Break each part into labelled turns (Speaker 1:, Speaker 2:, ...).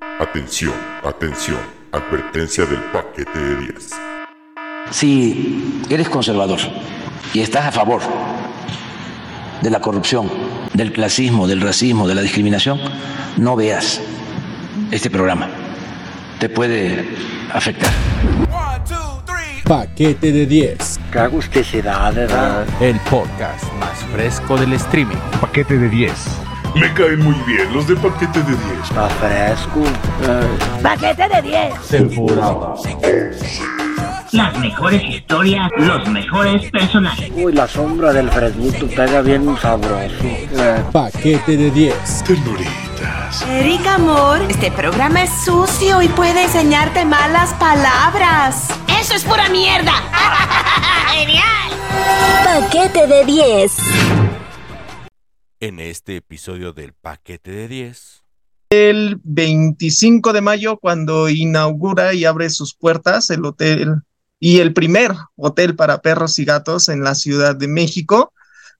Speaker 1: Atención, atención, advertencia del paquete de 10.
Speaker 2: Si eres conservador y estás a favor de la corrupción, del clasismo, del racismo, de la discriminación, no veas este programa. Te puede afectar.
Speaker 3: Paquete de 10.
Speaker 4: Qué agusticidad, ¿verdad?
Speaker 3: El podcast más fresco del streaming.
Speaker 5: Paquete de 10.
Speaker 1: Me caen muy bien los de paquete de 10.
Speaker 4: Está fresco.
Speaker 6: Paquete de 10.
Speaker 3: Temporada.
Speaker 7: Las mejores historias, los mejores personajes.
Speaker 4: Uy, la sombra del fresquito pega bien sabroso. Eh,
Speaker 3: Paquete de 10.
Speaker 1: Ternuritas.
Speaker 6: Erika, amor, este programa es sucio y puede enseñarte malas palabras.
Speaker 7: ¡Eso es pura mierda! ¡Genial!
Speaker 8: Paquete de 10.
Speaker 3: En este episodio del Paquete de 10.
Speaker 9: el 25 de mayo cuando inaugura y abre sus puertas el hotel y el primer hotel para perros y gatos en la Ciudad de México.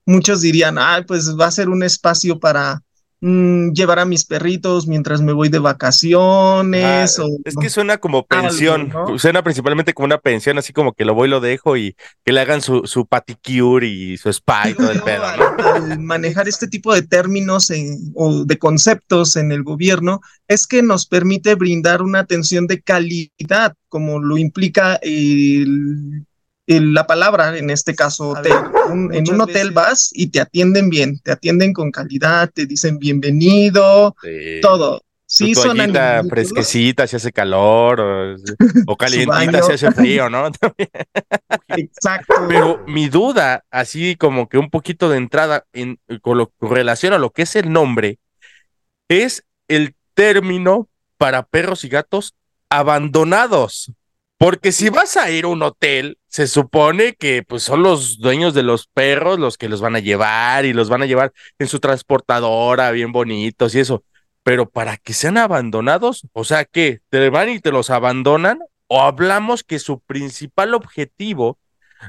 Speaker 9: Muchos dirían, ah, pues va a ser un espacio para mm, llevar a mis perritos mientras me voy de vacaciones.
Speaker 10: Ah,
Speaker 9: o,
Speaker 10: es que suena como
Speaker 9: algo,
Speaker 10: pensión,
Speaker 9: ¿no?
Speaker 10: suena principalmente como una pensión, así como que lo voy y lo dejo y que le hagan su, su paticure y su spa y todo el pedo, ¿no?
Speaker 9: manejar este tipo de términos en- o de conceptos en el gobierno es que nos permite brindar una atención de calidad, como lo implica el- la palabra, en este caso hotel. Un- en un hotel vas y te atienden bien, te atienden con calidad, te dicen bienvenido,
Speaker 10: Sí.
Speaker 9: todo. Sí, son
Speaker 10: toallita
Speaker 9: animalitos.
Speaker 10: fresquecita si hace calor o, o calientita si hace frío, ¿no?
Speaker 9: Exacto.
Speaker 10: Pero mi duda, así como que un poquito de entrada en, con, lo, con relación a lo que es el nombre, es el término para perros y gatos abandonados. Porque si vas a ir a un hotel, se supone que pues son los dueños de los perros los que los van a llevar y los van a llevar en su transportadora bien bonitos y eso. Pero para que sean abandonados, o sea que te van y te los abandonan, o hablamos que su principal objetivo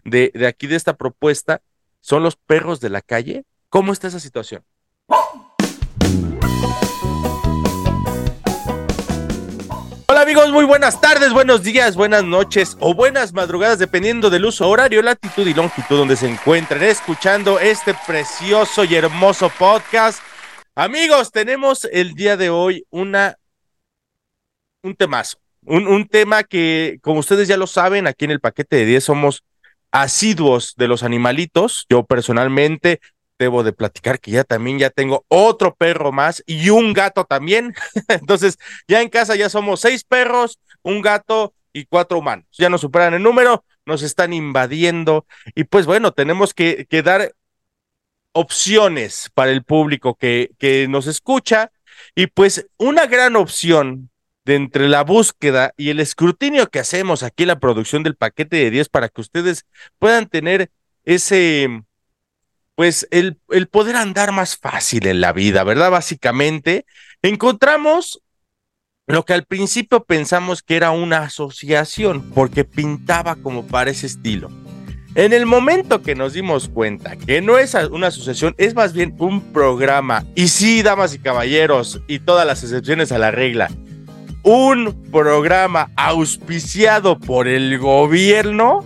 Speaker 10: de, de aquí de esta propuesta son los perros de la calle. ¿Cómo está esa situación? Amigos, muy buenas tardes, buenos días, buenas noches o buenas madrugadas, dependiendo del uso horario, latitud y longitud donde se encuentren escuchando este precioso y hermoso podcast. Amigos, tenemos el día de hoy una un temazo, un, un tema que, como ustedes ya lo saben, aquí en el paquete de 10 somos asiduos de los animalitos. Yo personalmente debo de platicar que ya también ya tengo otro perro más y un gato también. Entonces, ya en casa ya somos seis perros, un gato y cuatro humanos. Ya nos superan el número, nos están invadiendo y pues bueno, tenemos que, dar opciones para el público que, que nos escucha y pues una gran opción de entre la búsqueda y el escrutinio que hacemos aquí en la producción del paquete de 10 para que ustedes puedan tener ese, pues el, el poder andar más fácil en la vida, ¿verdad? Básicamente, encontramos lo que al principio pensamos que era una asociación, porque pintaba como para ese estilo. En el momento que nos dimos cuenta que no es una asociación, es más bien un programa, y sí, damas y caballeros, y todas las excepciones a la regla, un programa auspiciado por el gobierno,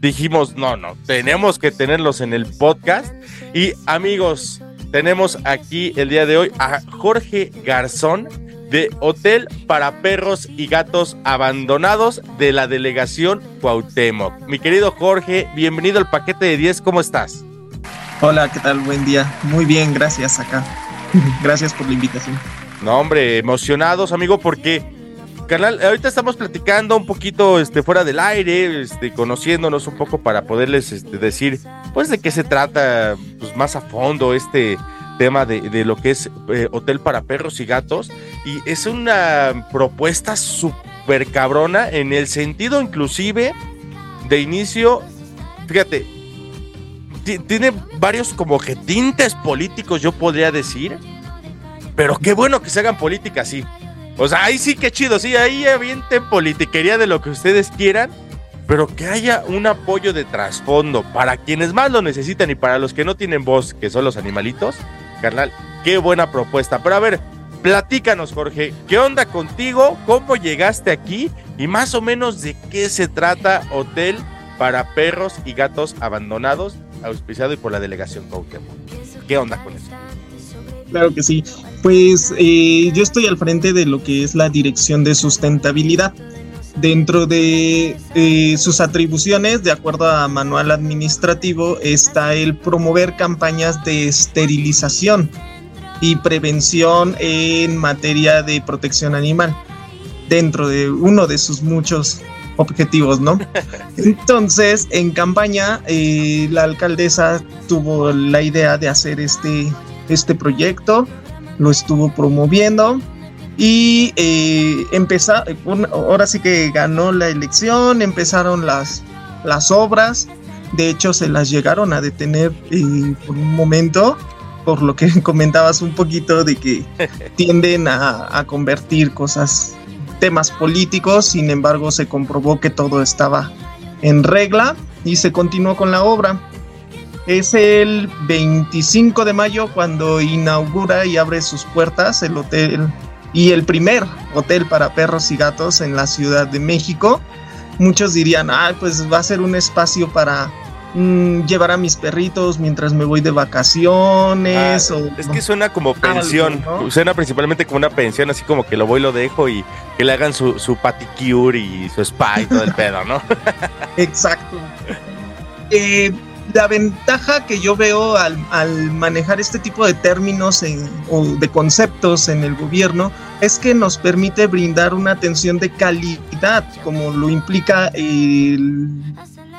Speaker 10: dijimos, no, no, tenemos que tenerlos en el podcast. Y amigos, tenemos aquí el día de hoy a Jorge Garzón de Hotel para Perros y Gatos Abandonados de la Delegación Cuauhtémoc. Mi querido Jorge, bienvenido al paquete de 10, ¿cómo estás?
Speaker 9: Hola, ¿qué tal? Buen día. Muy bien, gracias acá. gracias por la invitación.
Speaker 10: No, hombre, emocionados, amigo, porque, canal, ahorita estamos platicando un poquito este, fuera del aire, este, conociéndonos un poco para poderles este, decir, pues, de qué se trata pues, más a fondo este tema de, de lo que es eh, hotel para perros y gatos. Y es una propuesta súper cabrona en el sentido inclusive de inicio, fíjate, ti- tiene varios como que tintes políticos, yo podría decir. Pero qué bueno que se hagan política así. O sea, ahí sí que chido, sí, ahí avienten politiquería de lo que ustedes quieran, pero que haya un apoyo de trasfondo para quienes más lo necesitan y para los que no tienen voz, que son los animalitos. Carnal, qué buena propuesta. Pero a ver, Platícanos, Jorge, ¿qué onda contigo? ¿Cómo llegaste aquí? Y más o menos de qué se trata Hotel para Perros y Gatos Abandonados, auspiciado y por la delegación Cuauhtémoc. ¿Qué onda con eso?
Speaker 9: Claro que sí. Pues eh, yo estoy al frente de lo que es la dirección de sustentabilidad. Dentro de eh, sus atribuciones, de acuerdo a manual administrativo, está el promover campañas de esterilización y prevención en materia de protección animal, dentro de uno de sus muchos objetivos, ¿no? Entonces, en campaña, eh, la alcaldesa tuvo la idea de hacer este, este proyecto, lo estuvo promoviendo y eh, empezó, ahora sí que ganó la elección, empezaron las, las obras, de hecho se las llegaron a detener eh, por un momento, por lo que comentabas un poquito de que tienden a, a convertir cosas, temas políticos, sin embargo se comprobó que todo estaba en regla y se continuó con la obra. Es el 25 de mayo cuando inaugura y abre sus puertas el hotel y el primer hotel para perros y gatos en la Ciudad de México. Muchos dirían, ah, pues va a ser un espacio para mm, llevar a mis perritos mientras me voy de vacaciones.
Speaker 10: Ah,
Speaker 9: o,
Speaker 10: es que suena como pensión,
Speaker 9: algo, ¿no?
Speaker 10: suena principalmente como una pensión, así como que lo voy, lo dejo y que le hagan su, su paticure y su spa y todo el pedo, ¿no?
Speaker 9: Exacto. Eh, la ventaja que yo veo al, al manejar este tipo de términos en- o de conceptos en el gobierno es que nos permite brindar una atención de calidad, como lo implica el-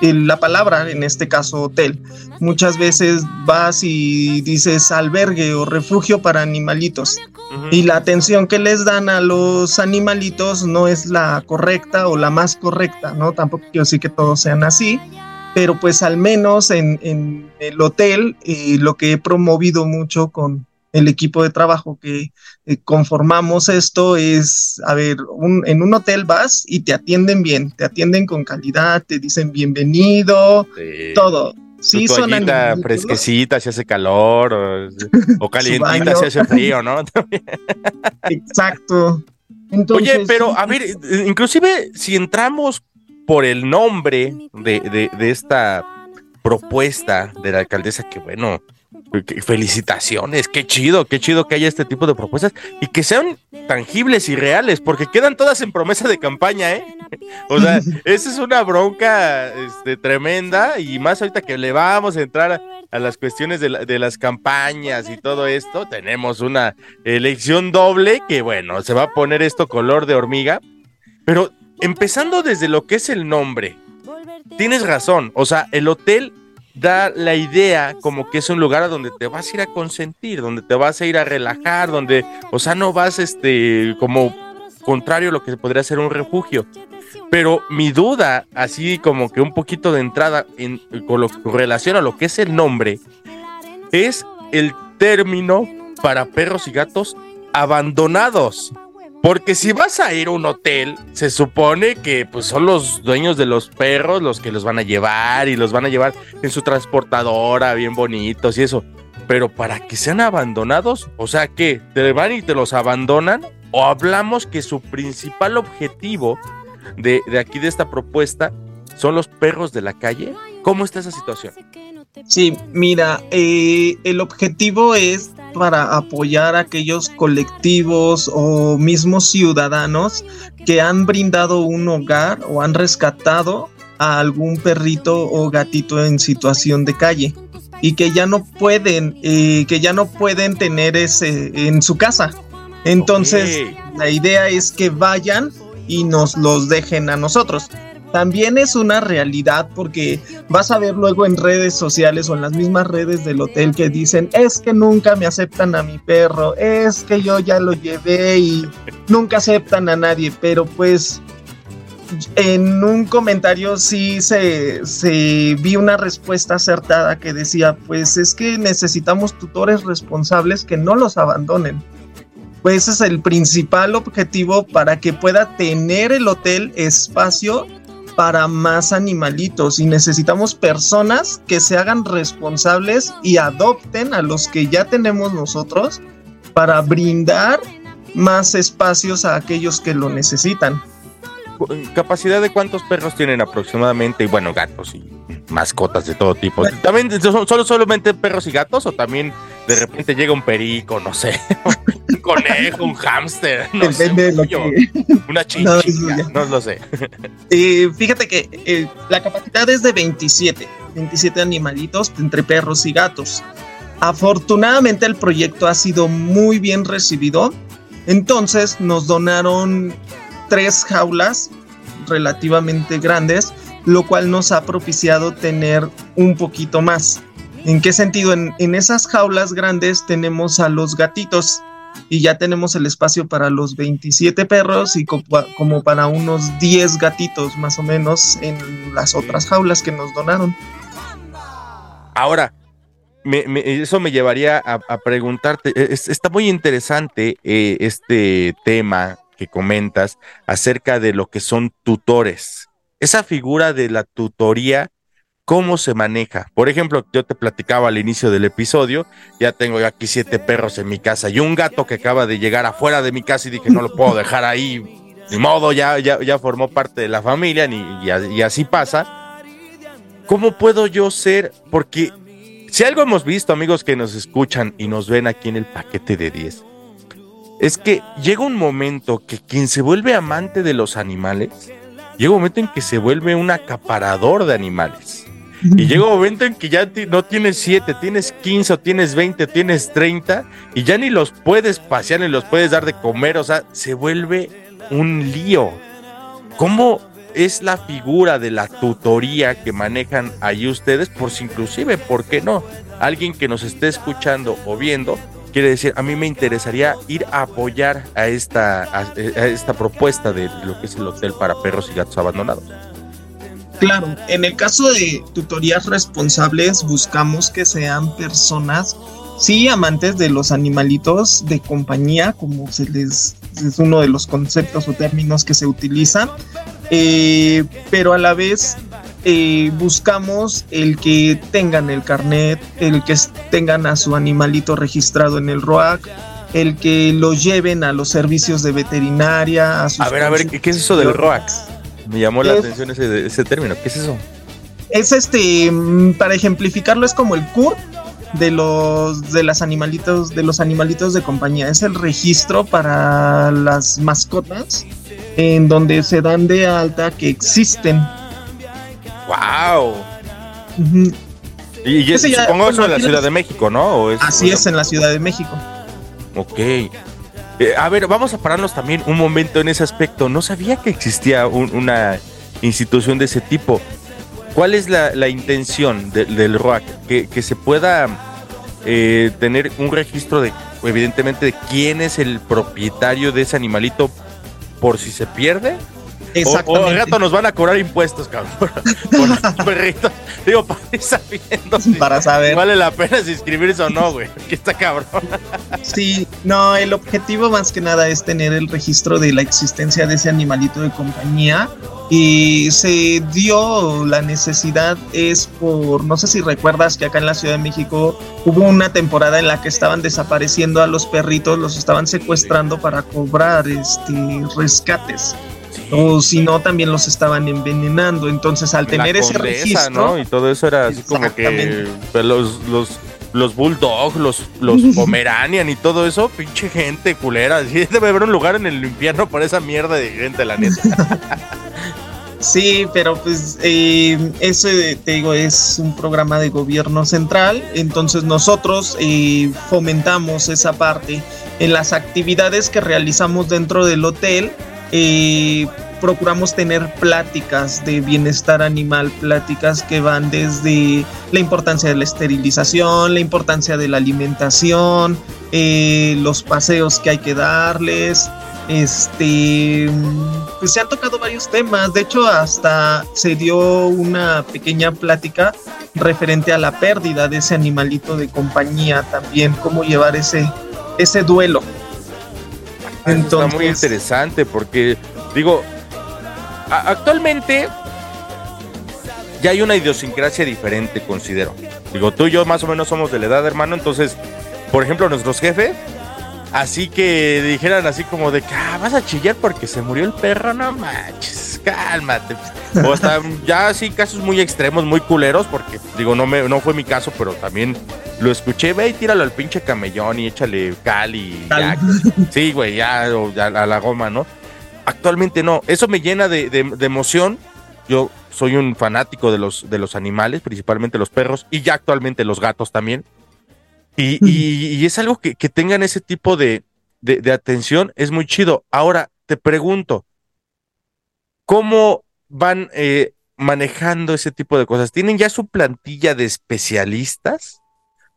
Speaker 9: el- la palabra, en este caso hotel. Muchas veces vas y dices albergue o refugio para animalitos y la atención que les dan a los animalitos no es la correcta o la más correcta, ¿no? Tampoco quiero decir que todos sean así, pero pues al menos en, en el hotel eh, lo que he promovido mucho con el equipo de trabajo que eh, conformamos esto es, a ver, un- en un hotel vas y te atienden bien, te atienden con calidad, te dicen bienvenido,
Speaker 10: Sí.
Speaker 9: todo.
Speaker 10: Sí,
Speaker 9: Sí, son
Speaker 10: toallita fresquecita si hace calor o, o calientita si hace frío, ¿no?
Speaker 9: Exacto. Entonces,
Speaker 10: Oye, pero
Speaker 9: sí,
Speaker 10: a ver, inclusive si entramos por el nombre de, de- de esta propuesta de la alcaldesa, que bueno, felicitaciones, qué chido, qué chido que haya este tipo de propuestas y que sean tangibles y reales, porque quedan todas en promesa de campaña, ¿eh? O sea, esa es una bronca este, tremenda y más ahorita que le vamos a entrar a, a las cuestiones de, la- de las campañas y todo esto, tenemos una elección doble que bueno, se va a poner esto color de hormiga, pero empezando desde lo que es el nombre, tienes razón, o sea, el hotel da la idea como que es un lugar a donde te vas a ir a consentir, donde te vas a ir a relajar, donde, o sea, no vas este como contrario a lo que podría ser un refugio. Pero mi duda, así como que un poquito de entrada en, con, lo, con relación a lo que es el nombre, es el término para perros y gatos abandonados. Porque si vas a ir a un hotel, se supone que pues son los dueños de los perros los que los van a llevar y los van a llevar en su transportadora bien bonitos y eso. Pero para que sean abandonados, o sea que te van y te los abandonan o hablamos que su principal objetivo de, de aquí de esta propuesta son los perros de la calle. ¿Cómo está esa situación?
Speaker 9: Sí, mira, eh, el objetivo es para apoyar a aquellos colectivos o mismos ciudadanos que han brindado un hogar o han rescatado a algún perrito o gatito en situación de calle y que ya no pueden, eh, que ya no pueden tener ese en su casa. Entonces, la idea es que vayan y nos los dejen a nosotros. También es una realidad porque vas a ver luego en redes sociales o en las mismas redes del hotel que dicen, es que nunca me aceptan a mi perro, es que yo ya lo llevé y nunca aceptan a nadie, pero pues en un comentario sí se, se vi una respuesta acertada que decía, pues es que necesitamos tutores responsables que no los abandonen. Pues ese es el principal objetivo para que pueda tener el hotel espacio para más animalitos y necesitamos personas que se hagan responsables y adopten a los que ya tenemos nosotros para brindar más espacios a aquellos que lo necesitan.
Speaker 10: ¿Capacidad de cuántos perros tienen aproximadamente? Y bueno, gatos y mascotas de todo tipo. ¿También son solo solamente perros y gatos o también de repente llega un perico, no sé, un conejo, un hámster, no sé,
Speaker 9: Depende de lo
Speaker 10: yo,
Speaker 9: que-
Speaker 10: una chinchilla, no, lo sé.
Speaker 9: Eh, fíjate que eh, la capacidad es de 27, 27 animalitos entre perros y gatos. Afortunadamente el proyecto ha sido muy bien recibido, entonces nos donaron tres jaulas relativamente grandes, lo cual nos ha propiciado tener un poquito más. ¿En qué sentido? En, esas jaulas grandes tenemos a los gatitos y ya tenemos el espacio para los 27 perros y co- como para unos 10 gatitos más o menos en las otras jaulas que nos donaron.
Speaker 10: Ahora, me- eso me llevaría a, preguntarte, e, es- está muy interesante eh, este tema que comentas acerca de lo que son tutores. Esa figura de la tutoría, ¿cómo se maneja? Por ejemplo, yo te platicaba al inicio del episodio, ya tengo aquí siete perros en mi casa y un gato que acaba de llegar afuera de mi casa y dije, no lo puedo dejar ahí, ni modo, ya, ya, ya formó parte de la familia y así pasa. ¿Cómo puedo yo ser? Porque si algo hemos visto, amigos que nos escuchan y nos ven aquí en el paquete de 10, es que llega un momento que quien se vuelve amante de los animales, llega un momento en que se vuelve un acaparador de animales. Y llega un momento en que ya no tienes 7, tienes 15 o tienes 20, tienes 30 y ya ni los puedes pasear ni los puedes dar de comer, o sea, se vuelve un lío. ¿Cómo es la figura de la tutoría que manejan ahí ustedes? Por si inclusive, ¿por qué no? Alguien que nos esté escuchando o viendo quiere decir, a mí me interesaría ir a apoyar a esta, a esta propuesta de lo que es el hotel para perros y gatos abandonados.
Speaker 9: Claro, en el caso de tutorías responsables buscamos que sean personas, sí, amantes de los animalitos de compañía, como se les es uno de los conceptos o términos que se utilizan, eh, pero a la vez eh, buscamos el que tengan el carnet, el que tengan a su animalito registrado en el ROAC, el que lo lleven a los servicios de veterinaria, a sus
Speaker 10: A ver, a ver, ¿qué, qué es eso del ROAC? Me llamó la
Speaker 9: Es-
Speaker 10: atención ese, ese término. ¿Qué es eso?
Speaker 9: es este mm, para ejemplificarlo es como el CUR de los de las animalitos de los animalitos de compañía es el registro para las mascotas en donde se dan de alta que existen
Speaker 10: ¡Wow! Y, y
Speaker 9: ya-
Speaker 10: supongo
Speaker 9: bueno,
Speaker 10: eso en la Ciudad de México, ¿no? ¿O es-
Speaker 9: así es en la Ciudad de México
Speaker 10: Ok. Eh, a ver, vamos a pararnos también un momento en ese aspecto. No sabía que existía un- una institución de ese tipo. ¿Cuál es la, intención de- del ROAC? Que, que se pueda eh, tener un registro de, evidentemente, de quién es el propietario de ese animalito por si se pierde. O, o
Speaker 9: exactamente
Speaker 10: al rato nos van a cobrar impuestos, cabrón, por, perritos. Digo, para ir sabiendo si
Speaker 9: para saber
Speaker 10: vale la pena si inscribirse o no, güey. Que está cabrón.
Speaker 9: Sí, no, el objetivo más que nada es tener el registro de la existencia de ese animalito de compañía. Y se dio la necesidad es por, no sé si recuerdas que acá en la Ciudad de México hubo una temporada en la que estaban desapareciendo a los perritos, los estaban secuestrando para cobrar este rescates. O si no, también los estaban envenenando. Entonces, al tener
Speaker 10: la
Speaker 9: ese registro,
Speaker 10: ¿no? Y todo eso era así como que pues, los, los, los bulldog, los, los pomeranian y todo eso, pinche gente culera. Sí, debe haber un lugar en el infierno para esa mierda de gente, la neta.
Speaker 9: Sí, pero pues eh, eso eh, te digo es un programa de gobierno central, entonces nosotros eh, fomentamos esa parte en las actividades que realizamos dentro del hotel. Eh, procuramos tener pláticas de bienestar animal, pláticas que van desde la importancia de la esterilización, la importancia de la alimentación, eh, los paseos que hay que darles, este, pues se han tocado varios temas. De hecho, hasta se dio una pequeña plática referente a la pérdida de ese animalito de compañía también, cómo llevar ese, ese duelo.
Speaker 10: Está muy
Speaker 9: Entonces,
Speaker 10: interesante porque, digo, actualmente ya hay una idiosincrasia diferente, considero. Digo, tú y yo más o menos somos de la edad, hermano, entonces, por ejemplo, nuestros jefes Así que dijeran así como de que ah, vas a chillar porque se murió el perro, no manches, cálmate. O hasta ya sí casos muy extremos, muy culeros, porque digo, no me, no fue mi caso, pero también lo escuché, ve y tíralo al pinche camellón y échale cal y ya. Sí, güey, ya, o ya a la goma, ¿no? Actualmente no. Eso me llena de, de- de emoción. Yo soy un fanático de los, de los animales, principalmente los perros, y ya actualmente los gatos también. Y, y- y es algo que, que tengan ese tipo de, de- de atención, es muy chido. Ahora, te pregunto, ¿cómo van eh, manejando ese tipo de cosas? ¿Tienen ya su plantilla de especialistas?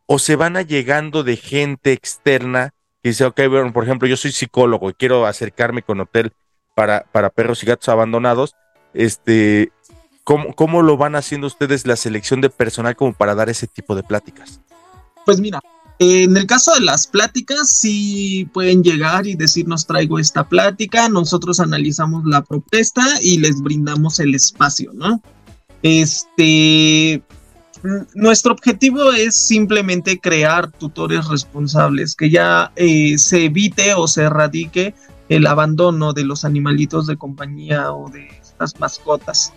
Speaker 10: ¿O se van a llegando de gente externa que dice, ok, bueno, por ejemplo, yo soy psicólogo y quiero acercarme con hotel para, para perros y gatos abandonados? Este, ¿cómo, ¿Cómo lo van haciendo ustedes la selección de personal como para dar ese tipo de pláticas?
Speaker 9: Pues mira, en el caso de las pláticas, sí pueden llegar y decirnos traigo esta plática, nosotros analizamos la propuesta y les brindamos el espacio, ¿no? Este, nuestro objetivo es simplemente crear tutores responsables, que ya eh, se evite o se erradique el abandono de los animalitos de compañía o de estas mascotas.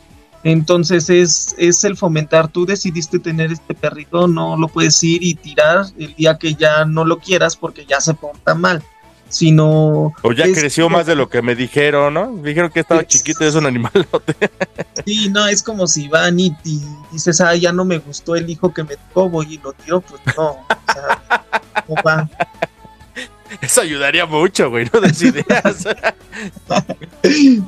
Speaker 9: Entonces es, es el fomentar, tú decidiste tener este perrito, no lo puedes ir y tirar el día que ya no lo quieras porque ya se porta mal, sino...
Speaker 10: O ya
Speaker 9: es-
Speaker 10: creció más de lo que me dijeron, ¿no? Me dijeron que estaba
Speaker 9: Es-
Speaker 10: chiquito y es un animalote.
Speaker 9: Sí, no, es como si van y, y dices, ah, ya no me gustó el hijo que me tocó, voy y lo tiro, pues no, o sea, no va.
Speaker 10: Eso ayudaría mucho, güey, no des ideas.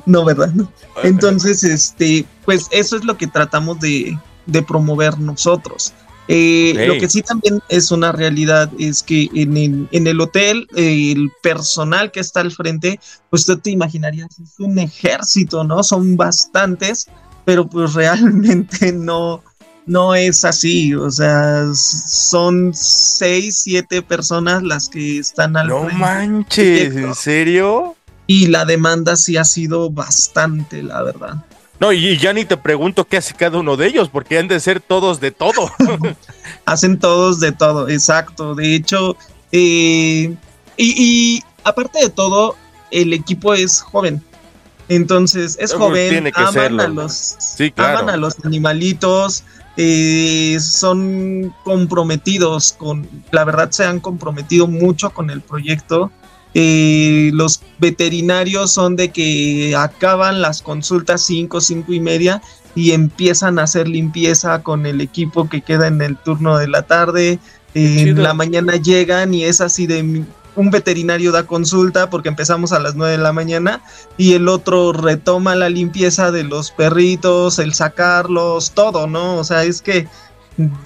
Speaker 9: No, ¿verdad? No. Entonces, este, pues eso es lo que tratamos de, de promover nosotros. Eh. Lo que sí también es una realidad es que en el, en el hotel, eh, el personal que está al frente, pues tú te imaginarías, es un ejército, ¿no? Son bastantes, pero pues realmente no, no es así. O sea, son seis, siete personas las que están al
Speaker 10: No
Speaker 9: frente.
Speaker 10: manches, ¿en serio?
Speaker 9: Y la demanda sí ha sido bastante, la verdad.
Speaker 10: No, y ya ni te pregunto qué hace cada uno de ellos, porque han de ser todos de todo.
Speaker 9: Hacen todos de todo, exacto. De hecho, eh, y, y aparte de todo, el equipo es joven. Entonces, es joven,
Speaker 10: tiene que
Speaker 9: aman,
Speaker 10: serlo.
Speaker 9: a los,
Speaker 10: Sí, claro.
Speaker 9: aman a los animalitos, eh, son comprometidos con, la verdad se han comprometido mucho con el proyecto. Eh, los veterinarios son de que acaban las consultas 5, 5 y media y empiezan a hacer limpieza con el equipo que queda en el turno de la tarde. En la mañana llegan y es así de un veterinario da consulta porque empezamos a las 9 de la mañana y el otro retoma la limpieza de los perritos, el sacarlos, todo, ¿no? O sea, es que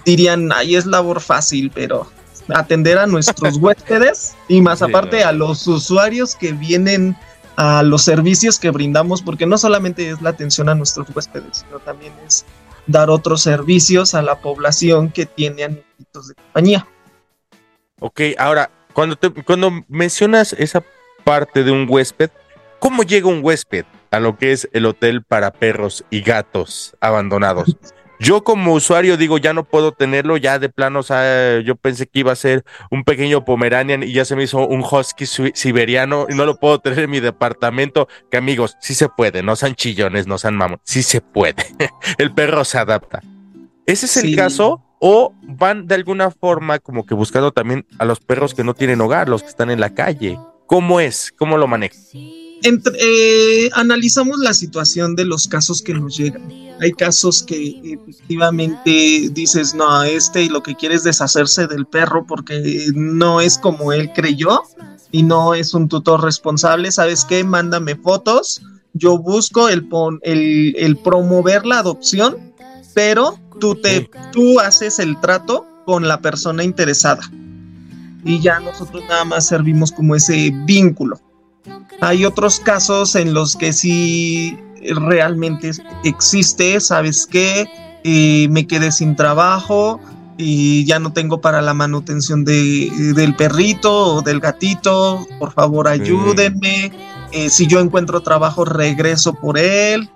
Speaker 9: dirían, ahí es labor fácil, pero atender a nuestros huéspedes y más
Speaker 10: Sí,
Speaker 9: aparte
Speaker 10: no.
Speaker 9: a los usuarios que vienen a los servicios que brindamos, porque no solamente es la atención a nuestros huéspedes, sino también es dar otros servicios a la población que tiene animalitos de compañía.
Speaker 10: Ok, ahora, cuando, te, cuando mencionas esa parte de un huésped, ¿cómo llega un huésped a lo que es el hotel para perros y gatos abandonados? Yo como usuario digo, ya no puedo tenerlo, ya de plano, o sea, yo pensé que iba a ser un pequeño Pomeranian y ya se me hizo un husky siberiano y no lo puedo tener en mi departamento, que amigos, sí se puede, no sean chillones, no sean mamón, sí se puede, el perro se adapta. ¿Ese es el
Speaker 9: Sí.
Speaker 10: caso? ¿O van de alguna forma como que buscando también a los perros que no tienen hogar, los que están en la calle? ¿Cómo es? ¿Cómo lo manejan?
Speaker 9: Entre- eh, analizamos la situación de los casos que nos llegan. Hay casos que efectivamente dices, no, este lo que quiere es deshacerse del perro porque no es como él creyó y no es un tutor responsable. ¿Sabes qué? Mándame fotos. Yo busco el promover la adopción, pero tú, te, tú haces el trato con la persona interesada. Y ya nosotros nada más servimos como ese vínculo. Hay otros casos en los que sí realmente existe, ¿sabes qué? Eh, me quedé sin trabajo y ya no tengo para la manutención de, del perrito o del gatito, por favor ayúdenme. Eh, si yo encuentro trabajo, regreso por él,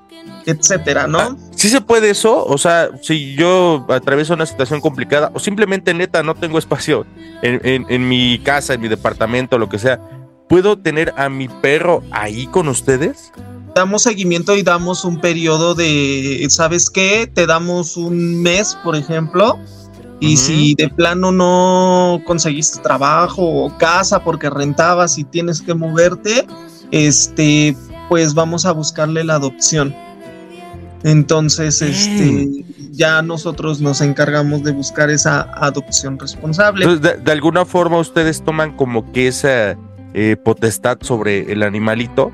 Speaker 9: etcétera, ¿no?
Speaker 10: ¿Sí se puede eso? O sea, si yo atravieso una situación complicada o simplemente neta no tengo espacio en, en- en mi casa, en mi departamento, lo que sea, ¿puedo tener a mi perro ahí con ustedes?
Speaker 9: Damos seguimiento y damos un periodo de, ¿sabes qué? Te damos un mes, por ejemplo. Y si de plano no conseguiste trabajo o casa porque rentabas y tienes que moverte, este, pues vamos a buscarle la adopción. Entonces, este, ya nosotros nos encargamos de buscar esa adopción responsable.
Speaker 10: Entonces, de, de alguna forma ustedes toman como que esa eh, potestad sobre el animalito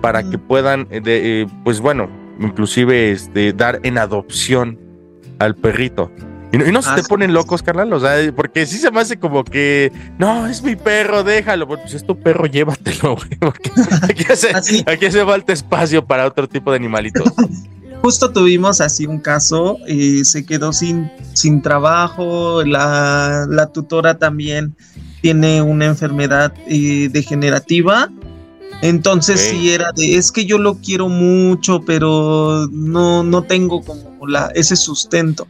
Speaker 10: para que puedan, eh, de, eh, pues bueno, inclusive este, dar en adopción al perrito. Y no, y no se te ponen locos, carnal, o sea, porque sí se me hace como que, no, es mi perro, déjalo, pues es tu perro, llévatelo, güey, porque aquí hace, aquí hace falta espacio para otro tipo de animalitos.
Speaker 9: Justo tuvimos así un caso, eh, se quedó sin, sin trabajo, la, la tutora también tiene una enfermedad eh, degenerativa, entonces
Speaker 10: Ok.
Speaker 9: sí era de, es que yo lo quiero mucho, pero no, no tengo como la, ese sustento.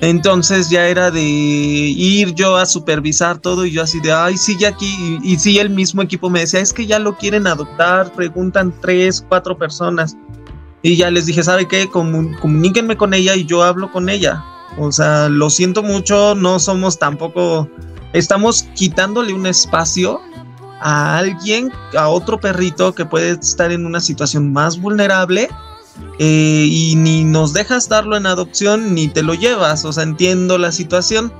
Speaker 9: Entonces ya era de ir yo a supervisar todo y yo así de, ay, sí, ya aquí, y, y sí, el mismo equipo me decía, es que ya lo quieren adoptar, preguntan tres, cuatro personas. Y ya les dije, ¿sabe qué? Comu- comuníquenme con ella y yo hablo con ella. O sea, lo siento mucho, no somos tampoco, estamos quitándole un espacio a alguien, a otro perrito que puede estar en una situación más vulnerable eh, y ni nos dejas darlo en adopción ni te lo llevas. O sea, entiendo la situación.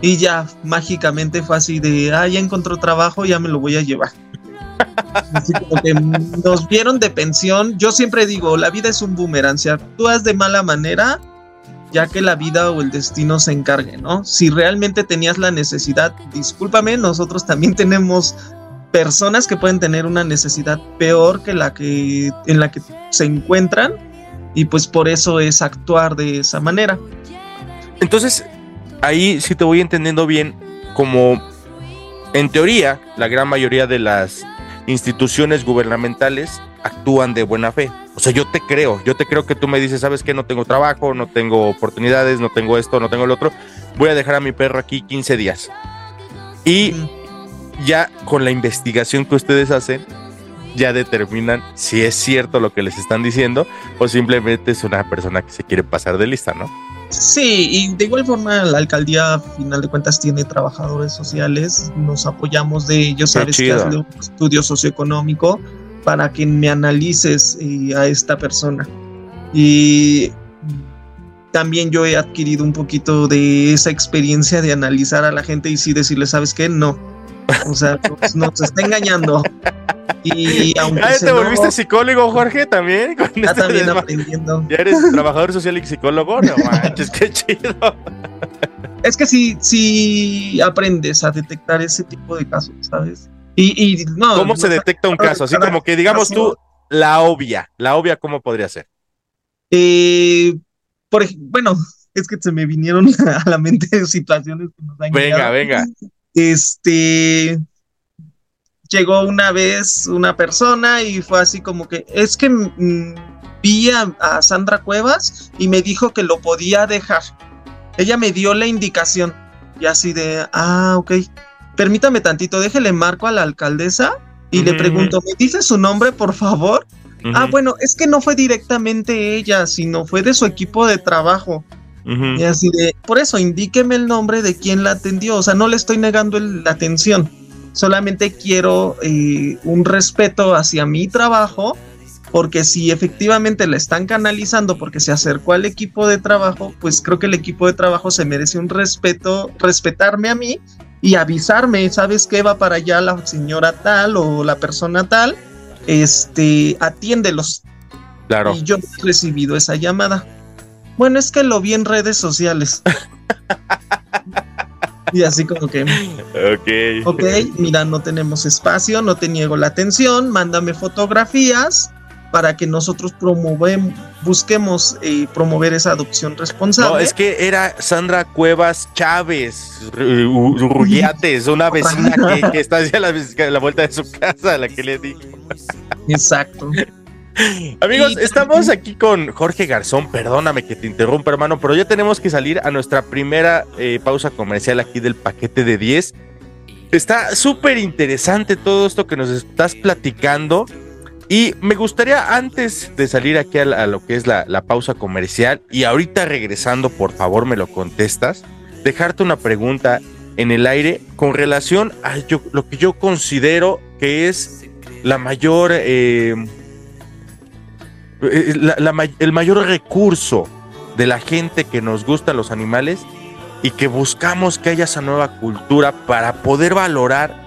Speaker 9: Y ya, mágicamente fue así de, ah, encontró trabajo, ya me lo voy a llevar. Que nos vieron de pensión. Yo siempre digo, la vida es un boomerang. Si actúas de mala manera, ya que la vida o el destino se encargue, ¿no? Si realmente tenías la necesidad, discúlpame, nosotros también tenemos personas que pueden tener una necesidad peor que la que en la que se encuentran y pues por eso es actuar de esa manera.
Speaker 10: Entonces, ahí sí te voy entendiendo bien, como en teoría, la gran mayoría de las instituciones gubernamentales actúan de buena fe. O sea, yo te creo, yo te creo que tú me dices, sabes que no tengo trabajo, no tengo oportunidades, no tengo esto, no tengo el otro, voy a dejar a mi perro aquí 15 días. Y ya con la investigación que ustedes hacen, ya determinan si es cierto lo que les están diciendo o simplemente es una persona que se quiere pasar de lista, ¿no?
Speaker 9: Sí, y de igual forma la alcaldía, a final de cuentas, tiene trabajadores sociales, nos apoyamos de ellos,
Speaker 10: Qué
Speaker 9: sabes que hazle un estudio socioeconómico para que me analices eh, a esta persona. Y también yo he adquirido un poquito de esa experiencia de analizar a la gente y sí decirle, ¿sabes qué? No. O sea, nos, nos está engañando. Y aunque
Speaker 10: Ah, ¿Te volviste psicólogo, Jorge, también? Con
Speaker 9: ya
Speaker 10: este
Speaker 9: también
Speaker 10: desma-
Speaker 9: aprendiendo.
Speaker 10: ¿Ya eres trabajador social y psicólogo? No manches, qué chido.
Speaker 9: Es que sí, sí aprendes a detectar ese tipo de casos, ¿sabes? Y, y no.
Speaker 10: ¿Cómo
Speaker 9: no
Speaker 10: se detecta un caso? Así como que digamos tú, la obvia. La obvia, ¿cómo podría ser?
Speaker 9: eh, por bueno, es que se me vinieron a la mente situaciones que nos han
Speaker 10: Venga,
Speaker 9: llegado.
Speaker 10: venga.
Speaker 9: Este llegó una vez una persona y fue así como que es que mm, vi a, a Sandra Cuevas y me dijo que lo podía dejar. Ella me dio la indicación y así de, ah, ok, permítame tantito, déjele marco a la alcaldesa y le pregunto, ¿me dice su nombre, por favor? Ah, bueno, es que no fue directamente ella, sino fue de su equipo de trabajo.
Speaker 10: Ujú.
Speaker 9: Y así de, por eso, indíqueme el nombre de quien la atendió. O sea, no le estoy negando el- la atención. Solamente quiero eh, un respeto hacia mi trabajo, porque si efectivamente la están canalizando porque se acercó al equipo de trabajo, pues creo que el equipo de trabajo se merece un respeto, respetarme a mí y avisarme, ¿sabes qué? Va para allá la señora tal o la persona tal, este, atiéndelos.
Speaker 10: Claro.
Speaker 9: Y yo no he recibido esa llamada. Bueno, es que lo vi en redes sociales. y así como que,
Speaker 10: Ok.
Speaker 9: ok, mira, no tenemos espacio, no te niego la atención, mándame fotografías para que nosotros promovemos, busquemos eh, promover esa adopción responsable.
Speaker 10: No, es que era Sandra Cuevas Chávez, Ru- Ru- Rugiates, una vecina que, que está hacia la, la vuelta de su casa, la que le dije.
Speaker 9: Exacto.
Speaker 10: Amigos, estamos aquí con Jorge Garzón. Perdóname que te interrumpa, hermano, pero ya tenemos que salir a nuestra primera eh, pausa comercial aquí del paquete de 10. Está súper interesante todo esto que nos estás platicando. Y me gustaría, antes de salir aquí a, la- a lo que es la, la pausa comercial, y ahorita regresando, por favor, me lo contestas, dejarte una pregunta en el aire con relación a yo- lo que yo considero que es la mayor. eh, eh, la may- el mayor recurso de la gente que nos gustan los animales y que buscamos que haya esa nueva cultura para poder valorar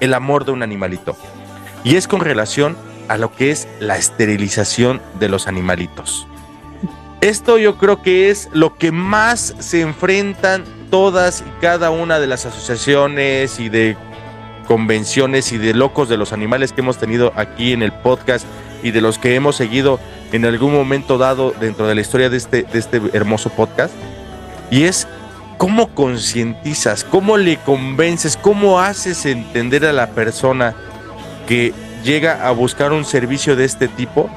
Speaker 10: el amor de un animalito. Y es con relación a lo que es la esterilización de los animalitos. Esto yo creo que es lo que más se enfrentan todas y cada una de las asociaciones y de convenciones y de locos de los animales que hemos tenido aquí en el podcast y de los que hemos seguido en algún momento dado dentro de la historia de este, de este hermoso podcast. Y es cómo concientizas, cómo le convences, cómo haces entender a la persona que llega a buscar un servicio de este tipo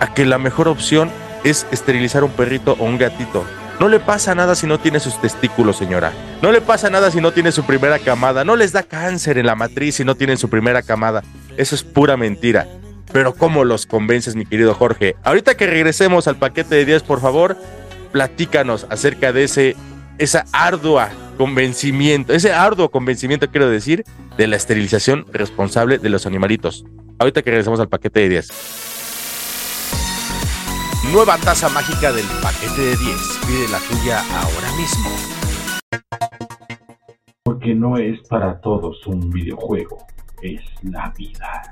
Speaker 10: a que la mejor opción es esterilizar un perrito o un gatito. No le pasa nada si no tiene sus testículos, señora. No le pasa nada si no tiene su primera camada. No les da cáncer en la matriz si no tienen su primera camada. Eso es pura mentira. Pero ¿cómo los convences, mi querido Jorge? Ahorita que regresemos al paquete de 10, por favor, platícanos acerca de ese, esa ardua convencimiento, ese arduo convencimiento, quiero decir, de la esterilización responsable de los animalitos. Ahorita que regresemos al paquete de 10.
Speaker 3: Nueva taza mágica del paquete de 10. Pide la tuya ahora mismo.
Speaker 5: Porque no es para todos un videojuego, es la vida.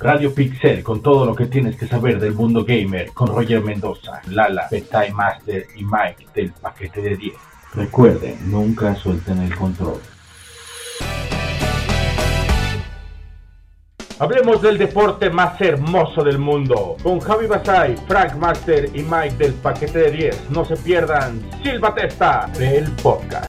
Speaker 5: Radio Pixel con todo lo que tienes que saber del mundo gamer con Roger Mendoza, Lala, Betay Master y Mike del paquete de 10. Recuerden, nunca suelten el control. Hablemos del deporte más hermoso del mundo. Con Javi Basay, Frank Master y Mike del paquete de 10. No se pierdan Silva Testa del podcast.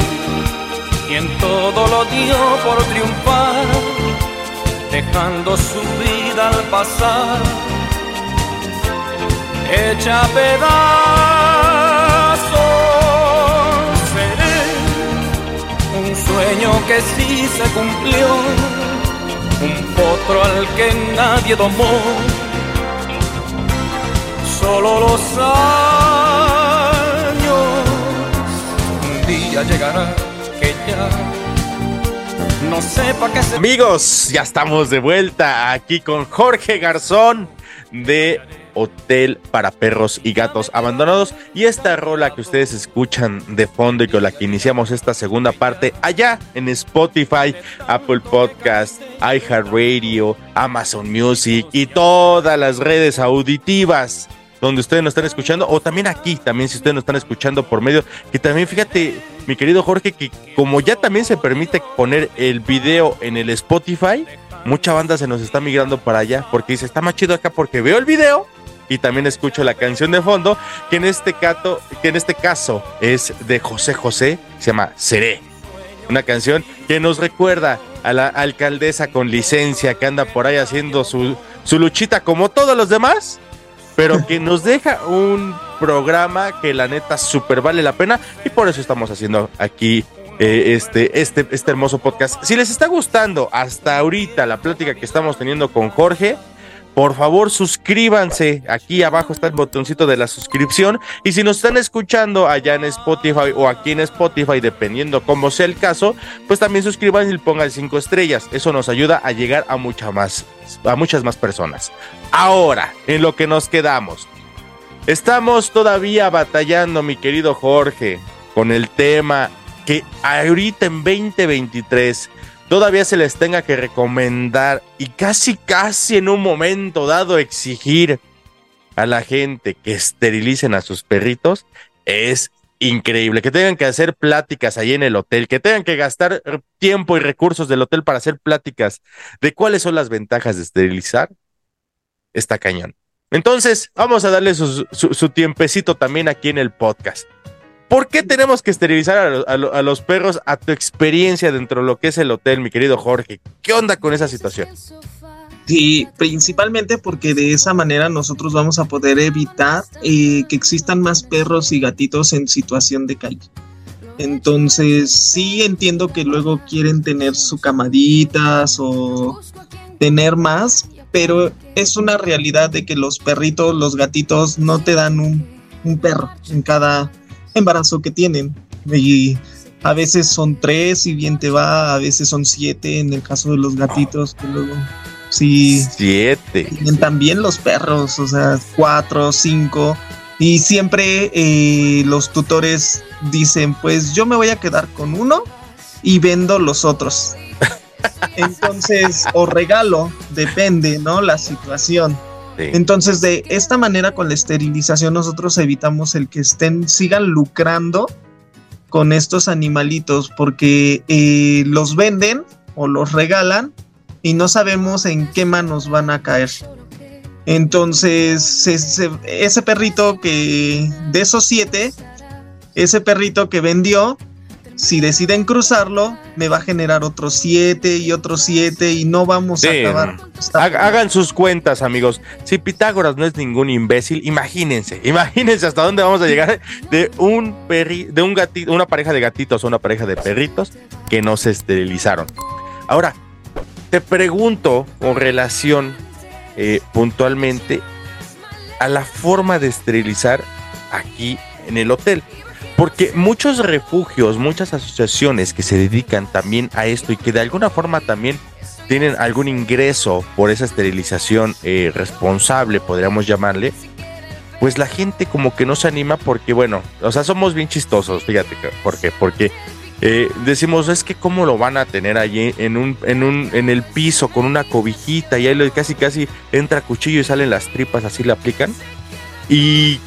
Speaker 11: quien todo lo dio por triunfar, dejando su vida al pasar, hecha pedazos. Seré un sueño que sí se cumplió, un potro al que nadie domó. Solo los años un día llegará no sepa qué se
Speaker 10: Amigos, ya estamos de vuelta aquí con Jorge Garzón de Hotel para Perros y Gatos Abandonados. Y esta rola que ustedes escuchan de fondo y con la que iniciamos esta segunda parte allá en Spotify, Apple Podcast, iHeartRadio, Amazon Music y todas las redes auditivas donde ustedes nos están escuchando, o también aquí, también si ustedes nos están escuchando por medio, que también fíjate, mi querido Jorge, que como ya también se permite poner el video en el Spotify, mucha banda se nos está migrando para allá, porque dice, está más chido acá porque veo el video y también escucho la canción de fondo, que en este, caso, que en este caso es de José José, se llama Seré. Una canción que nos recuerda a la alcaldesa con licencia que anda por ahí haciendo su, su luchita como todos los demás, pero que nos deja un programa que la neta súper vale la pena y por eso estamos haciendo aquí eh, este, este, este hermoso podcast. Si les está gustando hasta ahorita la plática que estamos teniendo con Jorge, por favor suscríbanse. Aquí abajo está el botoncito de la suscripción. Y si nos están escuchando allá en Spotify o aquí en Spotify, dependiendo cómo sea el caso, pues también suscríbanse y pongan cinco estrellas. Eso nos ayuda a llegar a, mucha más, a muchas más personas. Ahora, en lo que nos quedamos. Estamos todavía batallando, mi querido Jorge, con el tema que ahorita en 2023 todavía se les tenga que recomendar y casi casi en un momento dado exigir a la gente que esterilicen a sus perritos es increíble. Que tengan que hacer pláticas ahí en el hotel, que tengan que gastar tiempo y recursos del hotel para hacer pláticas de cuáles son las ventajas de esterilizar, está cañón. Entonces, vamos a darle su, su tiempecito también aquí en el podcast. ¿Por qué tenemos que esterilizar a, los perros a tu experiencia dentro de lo que es el hotel, mi querido Jorge? ¿Qué onda con esa situación?
Speaker 9: Sí, principalmente porque de esa manera nosotros vamos a poder evitar eh, que existan más perros y gatitos en situación de calle. Entonces, sí entiendo que luego quieren tener su camaditas o tener más, pero es una realidad de que los perritos, los gatitos no te dan un, un perro en cada embarazo que tienen. Y a veces son tres y bien te va, a veces son siete en el caso de los gatitos, que luego sí.
Speaker 10: Siete.
Speaker 9: Tienen también los perros, o sea, cuatro, cinco. Y siempre eh, los tutores dicen, pues yo me voy a quedar con uno y vendo los otros. Entonces, o regalo, depende, ¿no? La situación. Entonces, de esta manera, con la esterilización, nosotros evitamos el que estén, sigan lucrando con estos animalitos, porque eh, los venden o los regalan y no sabemos en qué manos van a caer. Entonces, ese perrito que de esos siete, ese perrito que vendió, si deciden cruzarlo, me va a generar otros siete y otros siete y no vamos a acabar.
Speaker 10: Hagan sus cuentas, amigos. Si Pitágoras no es ningún imbécil, imagínense, imagínense hasta dónde vamos a llegar de un perri, de un gatito, una pareja de gatitos o una pareja de perritos que no se esterilizaron. Ahora, te pregunto con relación eh, puntualmente a la forma de esterilizar aquí en el hotel. Porque muchos refugios, muchas asociaciones que se dedican también a esto y que de alguna forma también tienen algún ingreso por esa esterilización eh, responsable, podríamos llamarle, pues la gente como que no se anima porque, bueno, o sea, somos bien chistosos, fíjate, ¿por qué? Porque eh, decimos, es que cómo lo van a tener allí en un, en un, en el piso con una cobijita y ahí casi casi entra cuchillo y salen las tripas, así le aplican. Y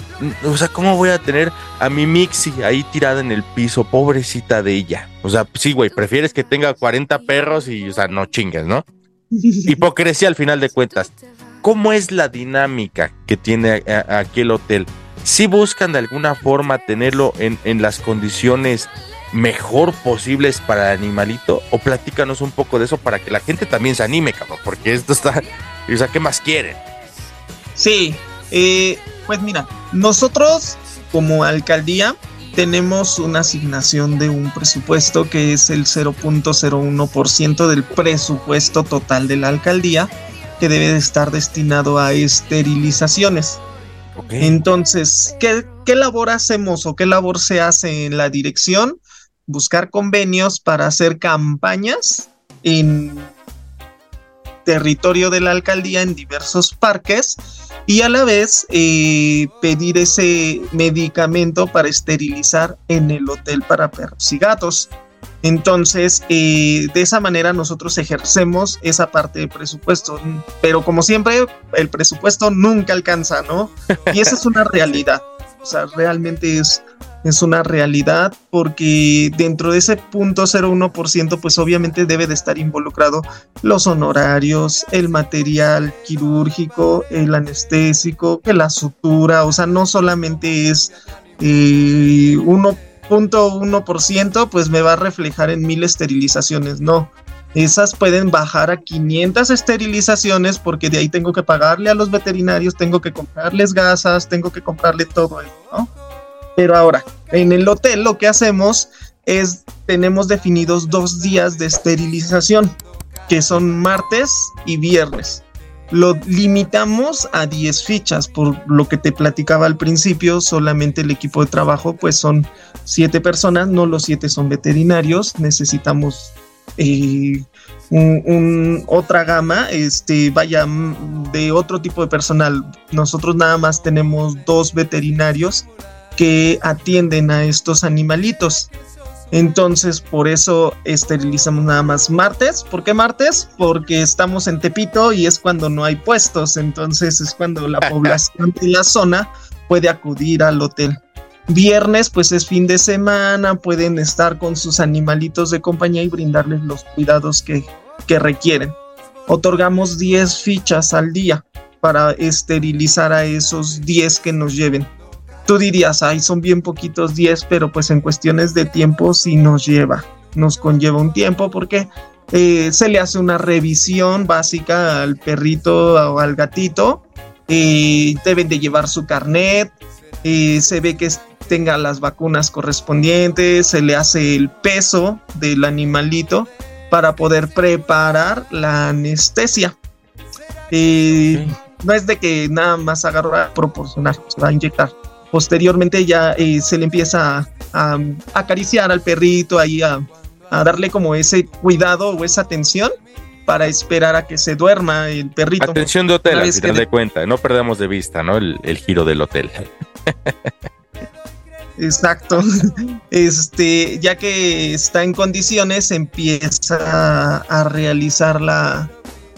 Speaker 10: o sea, ¿cómo voy a tener a mi Mixi ahí tirada en el piso? Pobrecita de ella. O sea, sí, güey, prefieres que tenga 40 perros y, o sea, no chingues, ¿no? Hipocresía al final de cuentas. ¿Cómo es la dinámica que tiene aquí el hotel? Si buscan de alguna forma tenerlo en, en las condiciones mejor posibles para el animalito? O platícanos un poco de eso para que la gente también se anime, cabrón, porque esto está. O sea, ¿qué más quieren?
Speaker 9: Sí, eh, pues mira, nosotros como alcaldía tenemos una asignación de un presupuesto que es el 0.01% del presupuesto total de la alcaldía que debe de estar destinado a esterilizaciones. Entonces, ¿qué, ¿qué labor hacemos o qué labor se hace en la dirección? Buscar convenios para hacer campañas en territorio de la alcaldía en diversos parques y a la vez eh, pedir ese medicamento para esterilizar en el hotel para perros y gatos. Entonces, eh, de esa manera nosotros ejercemos esa parte del presupuesto, pero como siempre, el presupuesto nunca alcanza, ¿no? Y esa es una realidad. O sea, realmente es es una realidad porque dentro de ese punto 01% pues obviamente debe de estar involucrado los honorarios, el material quirúrgico, el anestésico, la sutura, o sea, no solamente es eh, 1.1% pues me va a reflejar en mil esterilizaciones, no. Esas pueden bajar a 500 esterilizaciones porque de ahí tengo que pagarle a los veterinarios, tengo que comprarles gasas, tengo que comprarle todo eso, ¿no? Pero ahora, en el hotel lo que hacemos es, tenemos definidos dos días de esterilización, que son martes y viernes. lo limitamos a 10 fichas, por lo que te platicaba al principio, solamente el equipo de trabajo pues son 7 personas, no los 7 son veterinarios, necesitamos eh, un, otra gama, este, vaya, de otro tipo de personal. Nosotros nada más tenemos dos veterinarios que atienden a estos animalitos. Entonces, por eso esterilizamos nada más martes. ¿Por qué martes? Porque estamos en Tepito y es cuando no hay puestos. Entonces, es cuando la población de la zona puede acudir al hotel. Viernes, pues es fin de semana, pueden estar con sus animalitos de compañía y brindarles los cuidados que, que requieren. Otorgamos 10 fichas al día para esterilizar a esos 10 que nos lleven tú dirías, ay, son bien poquitos 10, pero pues en cuestiones de tiempo sí nos lleva, nos conlleva un tiempo porque eh, se le hace una revisión básica al perrito o al gatito, eh, deben de llevar su carnet, eh, se ve que tenga las vacunas correspondientes, se le hace el peso del animalito para poder preparar la anestesia. No es de que nada más agarra a proporcionar, se va a inyectar posteriormente ya eh, se le empieza a, acariciar al perrito, ahí a, darle como ese cuidado o esa atención para esperar a que se duerma el perrito.
Speaker 10: Atención de hotel, a final de cuenta, no perdamos de vista, ¿no? El, el giro del hotel.
Speaker 9: Exacto. Este, ya que está en condiciones, empieza a realizar la,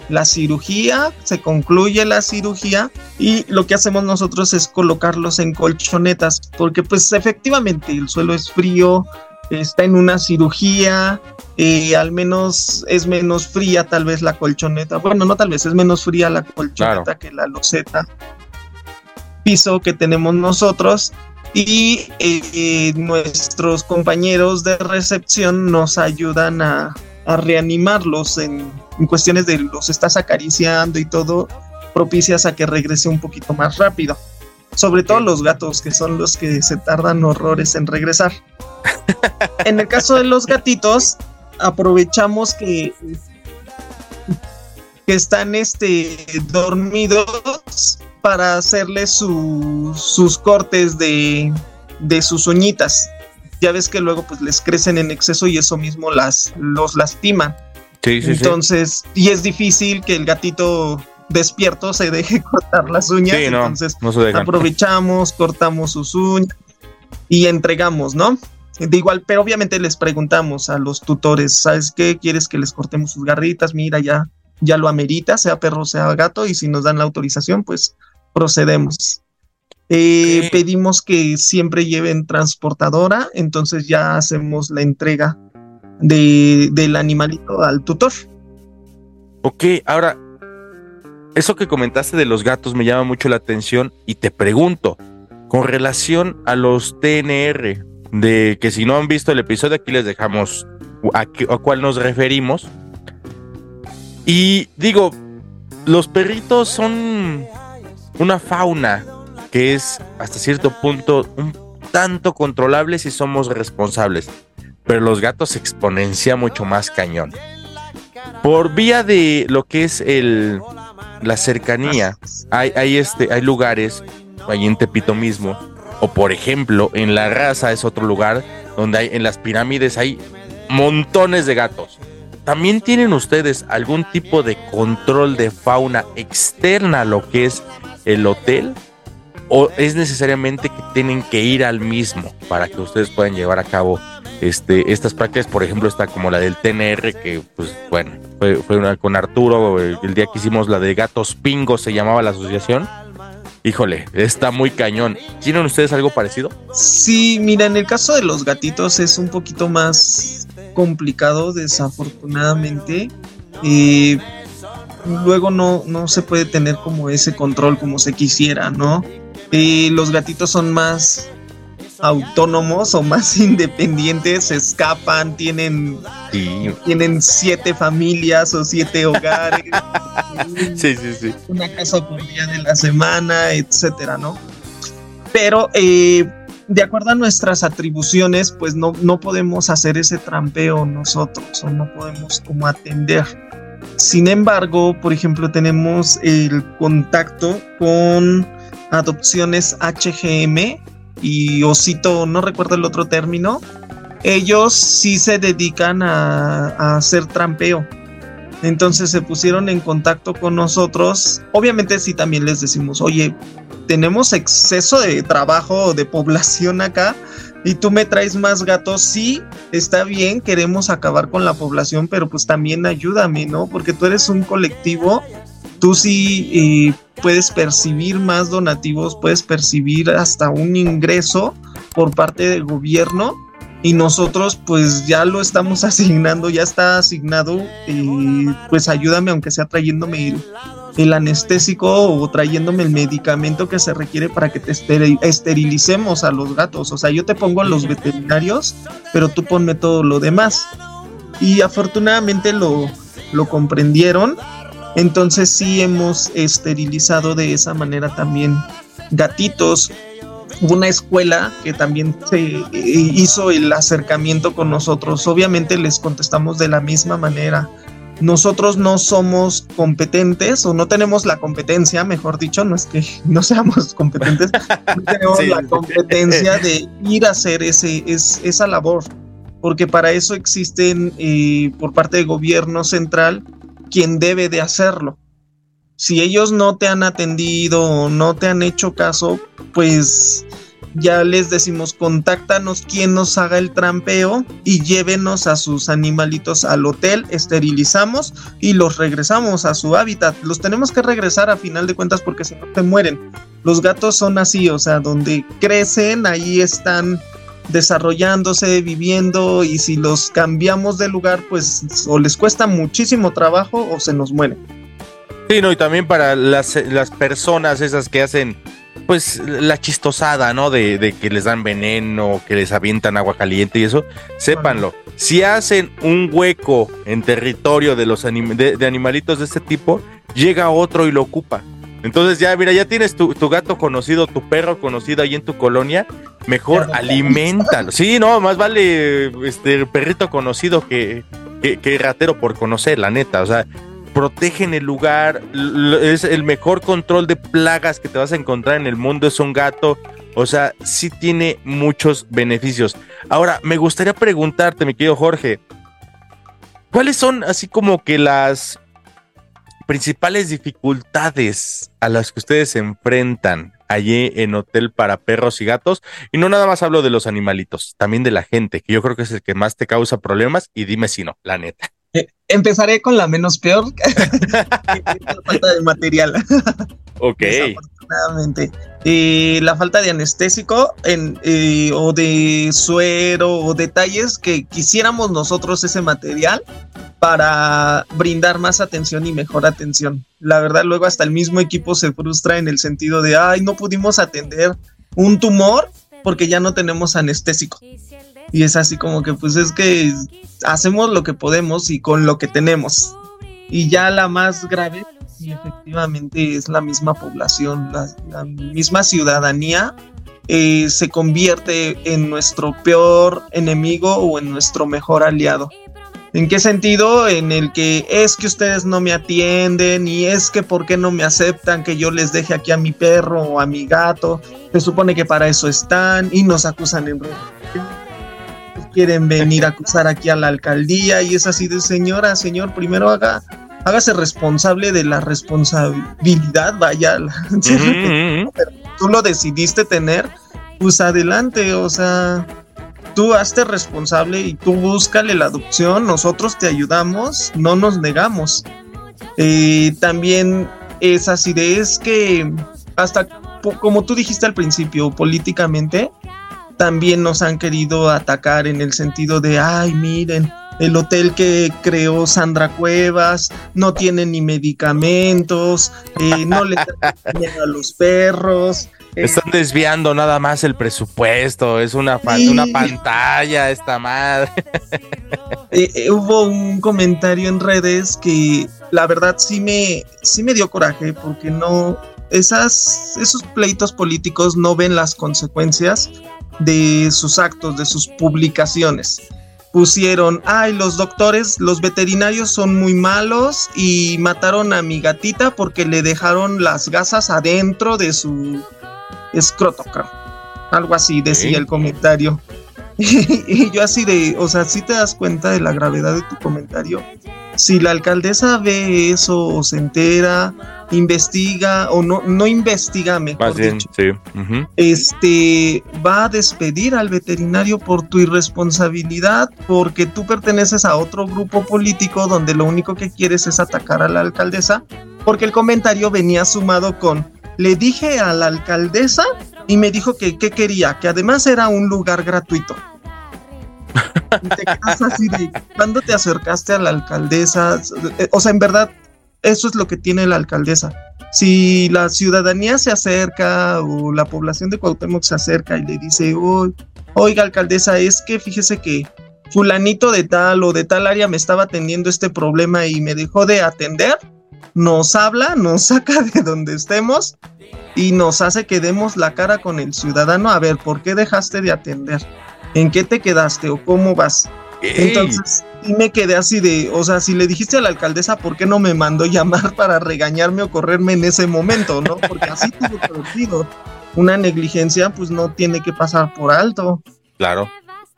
Speaker 9: la cirugía, se concluye la cirugía y lo que hacemos nosotros es colocarlos en colchonetas, porque pues efectivamente el suelo es frío, está en una cirugía, eh, al menos es menos fría tal vez la colchoneta, bueno, no tal vez es menos fría la colchoneta que la loseta piso que tenemos nosotros. Y eh, nuestros compañeros de recepción nos ayudan a, a reanimarlos en, cuestiones de los estás acariciando y todo, propicias a que regrese un poquito más rápido. Sobre todo los gatos, que son los que se tardan horrores en regresar. en el caso de los gatitos, aprovechamos que, que están este, dormidos para hacerles sus cortes de, de sus uñitas ya ves que luego pues les crecen en exceso y eso mismo las los lastima. Sí, sí, Entonces, y es difícil que el gatito despierto se deje cortar las uñas. entonces aprovechamos, cortamos sus uñas y entregamos, ¿no? De igual, pero obviamente les preguntamos a los tutores, ¿sabes qué? ¿Quieres que les cortemos sus garritas? Mira, ya, ya lo amerita, sea perro, sea gato, y si nos dan la autorización, pues procedemos. Eh, pedimos que siempre lleven transportadora, entonces ya hacemos la entrega de, del animalito al tutor.
Speaker 10: Ok, ahora, eso que comentaste de los gatos me llama mucho la atención y te pregunto, con relación a los TNR, de que si no han visto el episodio, aquí les dejamos a, a cuál nos referimos. Y digo, los perritos son una fauna que es hasta cierto punto un tanto controlable si somos responsables, pero los gatos se exponencia mucho más cañón. Por vía de lo que es el la cercanía, hay, hay, este, hay lugares, ahí en Tepito mismo, o por ejemplo, en La Raza es otro lugar donde hay, en las pirámides hay montones de gatos. ¿También tienen ustedes algún tipo de control de fauna externa a lo que es el hotel? O es necesariamente que tienen que ir al mismo para que ustedes puedan llevar a cabo este, estas prácticas, por ejemplo, está como la del TNR, que pues bueno, fue, una con Arturo, el día que hicimos la de Gatos Pingos, se llamaba la asociación. Híjole, está muy cañón. ¿Tienen ustedes algo parecido?
Speaker 9: Sí, mira, en el caso de los gatitos es un poquito más complicado, desafortunadamente. Eh, luego no, no se puede tener como ese control como se quisiera, ¿no? Y los gatitos son más autónomos o más independientes, escapan, tienen, tienen siete familias o siete hogares,
Speaker 10: sí, sí, sí.
Speaker 9: una casa por día de la semana, etcétera, ¿no? Pero eh, de acuerdo a nuestras atribuciones, pues no, no podemos hacer ese trampeo nosotros, o no podemos como atender Sin embargo, por ejemplo, tenemos el contacto con adopciones HGM y Osito, no recuerdo el otro término. Ellos sí se dedican a, hacer trampeo. Entonces se pusieron en contacto con nosotros. Obviamente sí también les decimos, oye, tenemos exceso de trabajo, de población acá, y tú me traes más gatos, sí, está bien, queremos acabar con la población, pero pues también ayúdame, ¿no? Porque tú eres un colectivo, tú sí eh, puedes percibir más donativos, puedes percibir hasta un ingreso por parte del gobierno y nosotros pues ya lo estamos asignando, ya está asignado, y pues ayúdame aunque sea trayéndome el, el anestésico o trayéndome el medicamento que se requiere para que te esterilicemos a los gatos. O sea, yo te pongo a los veterinarios, pero tú ponme todo lo demás. Y afortunadamente lo, lo comprendieron. Entonces sí hemos esterilizado de esa manera también gatitos. Hubo una escuela que también se eh, hizo el acercamiento con nosotros. Obviamente les contestamos de la misma manera nosotros no somos competentes o no tenemos la competencia, mejor dicho, no es que no seamos competentes, no tenemos la competencia de ir a hacer ese, esa labor, porque para eso existen eh, por parte del gobierno central quien debe de hacerlo. Si ellos no te han atendido o no te han hecho caso, pues ya les decimos, contáctanos quien nos haga el trampeo y llévenos a sus animalitos al hotel, esterilizamos y los regresamos a su hábitat. Los tenemos que regresar a final de cuentas porque si no te mueren. Los gatos son así, o sea, donde crecen, ahí están desarrollándose, viviendo y si los cambiamos de lugar, pues o les cuesta muchísimo trabajo o se nos mueren.
Speaker 10: Sí, no, y también para las, las personas esas que hacen pues la chistosada, ¿no? De, que les dan veneno, que les avientan agua caliente y eso, sépanlo. Si hacen un hueco en territorio de los de, animalitos de este tipo, llega otro y lo ocupa. Entonces ya, mira, ya tienes tu, gato conocido, tu perro conocido ahí en tu colonia, mejor alimentalo. Sí, no, más vale este perrito conocido que, que, que ratero por conocer, la neta. O sea, protegen el lugar, es el mejor control de plagas que te vas a encontrar en el mundo, es un gato, o sea, sí tiene muchos beneficios. Ahora, me gustaría preguntarte, mi querido Jorge, ¿cuáles son así como que las principales dificultades a las que ustedes se enfrentan allí en Hotel para Perros y Gatos? Y no nada más hablo de los animalitos, también de la gente, que yo creo que es el que más te causa problemas, y dime si no, la neta.
Speaker 9: Eh, empezaré con la menos peor, la falta de material.
Speaker 10: Ok.
Speaker 9: Desafortunadamente. Eh, la falta de anestésico eh, o de suero o detalles que quisiéramos nosotros ese material para brindar más atención y mejor atención. La verdad, luego hasta el mismo equipo se frustra en el sentido de, ay, no pudimos atender un tumor porque ya no tenemos anestésico. Y es así como que pues es que hacemos lo que podemos y con lo que tenemos. Y ya la más grave, y efectivamente es la misma población, la, misma ciudadanía eh, se convierte en nuestro peor enemigo o en nuestro mejor aliado. ¿En qué sentido? En el que es que ustedes no me atienden y es que por qué no me aceptan que yo les deje aquí a mi perro o a mi gato. Se supone que para eso están y nos acusan en quieren venir a acusar aquí a la alcaldía y es así de señora, señor, primero haga, hágase responsable de la responsabilidad, vaya, pero tú lo decidiste tener, pues adelante, o sea, tú hazte responsable y tú búscale la adopción, nosotros te ayudamos, no nos negamos. Eh, también es así de es que hasta como tú dijiste al principio, políticamente, también nos han querido atacar en el sentido de, ay, miren, el hotel que creó Sandra Cuevas no tiene ni medicamentos, eh, no le dan a los perros.
Speaker 10: Eh. Están desviando nada más el presupuesto, es una, una pantalla esta madre.
Speaker 9: Eh, hubo un comentario en redes que la verdad sí me, sí me dio coraje porque no, esas, esos pleitos políticos no ven las consecuencias de sus actos, de sus publicaciones. pusieron, ay, los doctores, los veterinarios son muy malos y mataron a mi gatita porque le dejaron las gasas adentro de su escroto, Algo así decía el comentario. y yo así de, o sea, si te das cuenta de la gravedad de tu comentario. Si la alcaldesa ve eso o se entera, investiga o no, no investiga, mejor dicho, este va a despedir al veterinario por tu irresponsabilidad, porque tú perteneces a otro grupo político donde lo único que quieres es atacar a la alcaldesa, porque el comentario venía sumado con le dije a la alcaldesa y me dijo que qué quería, que además era un lugar gratuito. Te de, ¿cuándo te acercaste a la alcaldesa? O sea, en verdad, eso es lo que tiene la alcaldesa. Si la ciudadanía se acerca o la población de Cuauhtémoc se acerca y le dice, oiga alcaldesa, es que fíjese que fulanito de tal o de tal área me estaba atendiendo este problema y me dejó de atender, nos habla, nos saca de donde estemos y nos hace que demos la cara con el ciudadano. A ver, ¿por qué dejaste de atender? ¿En qué te quedaste o cómo vas? Entonces, y me quedé así de, o sea, si le dijiste a la alcaldesa, ¿por qué no me mandó llamar para regañarme o correrme en ese momento, no? Porque así tuvo que Una negligencia, pues no tiene que pasar por alto.
Speaker 10: Claro.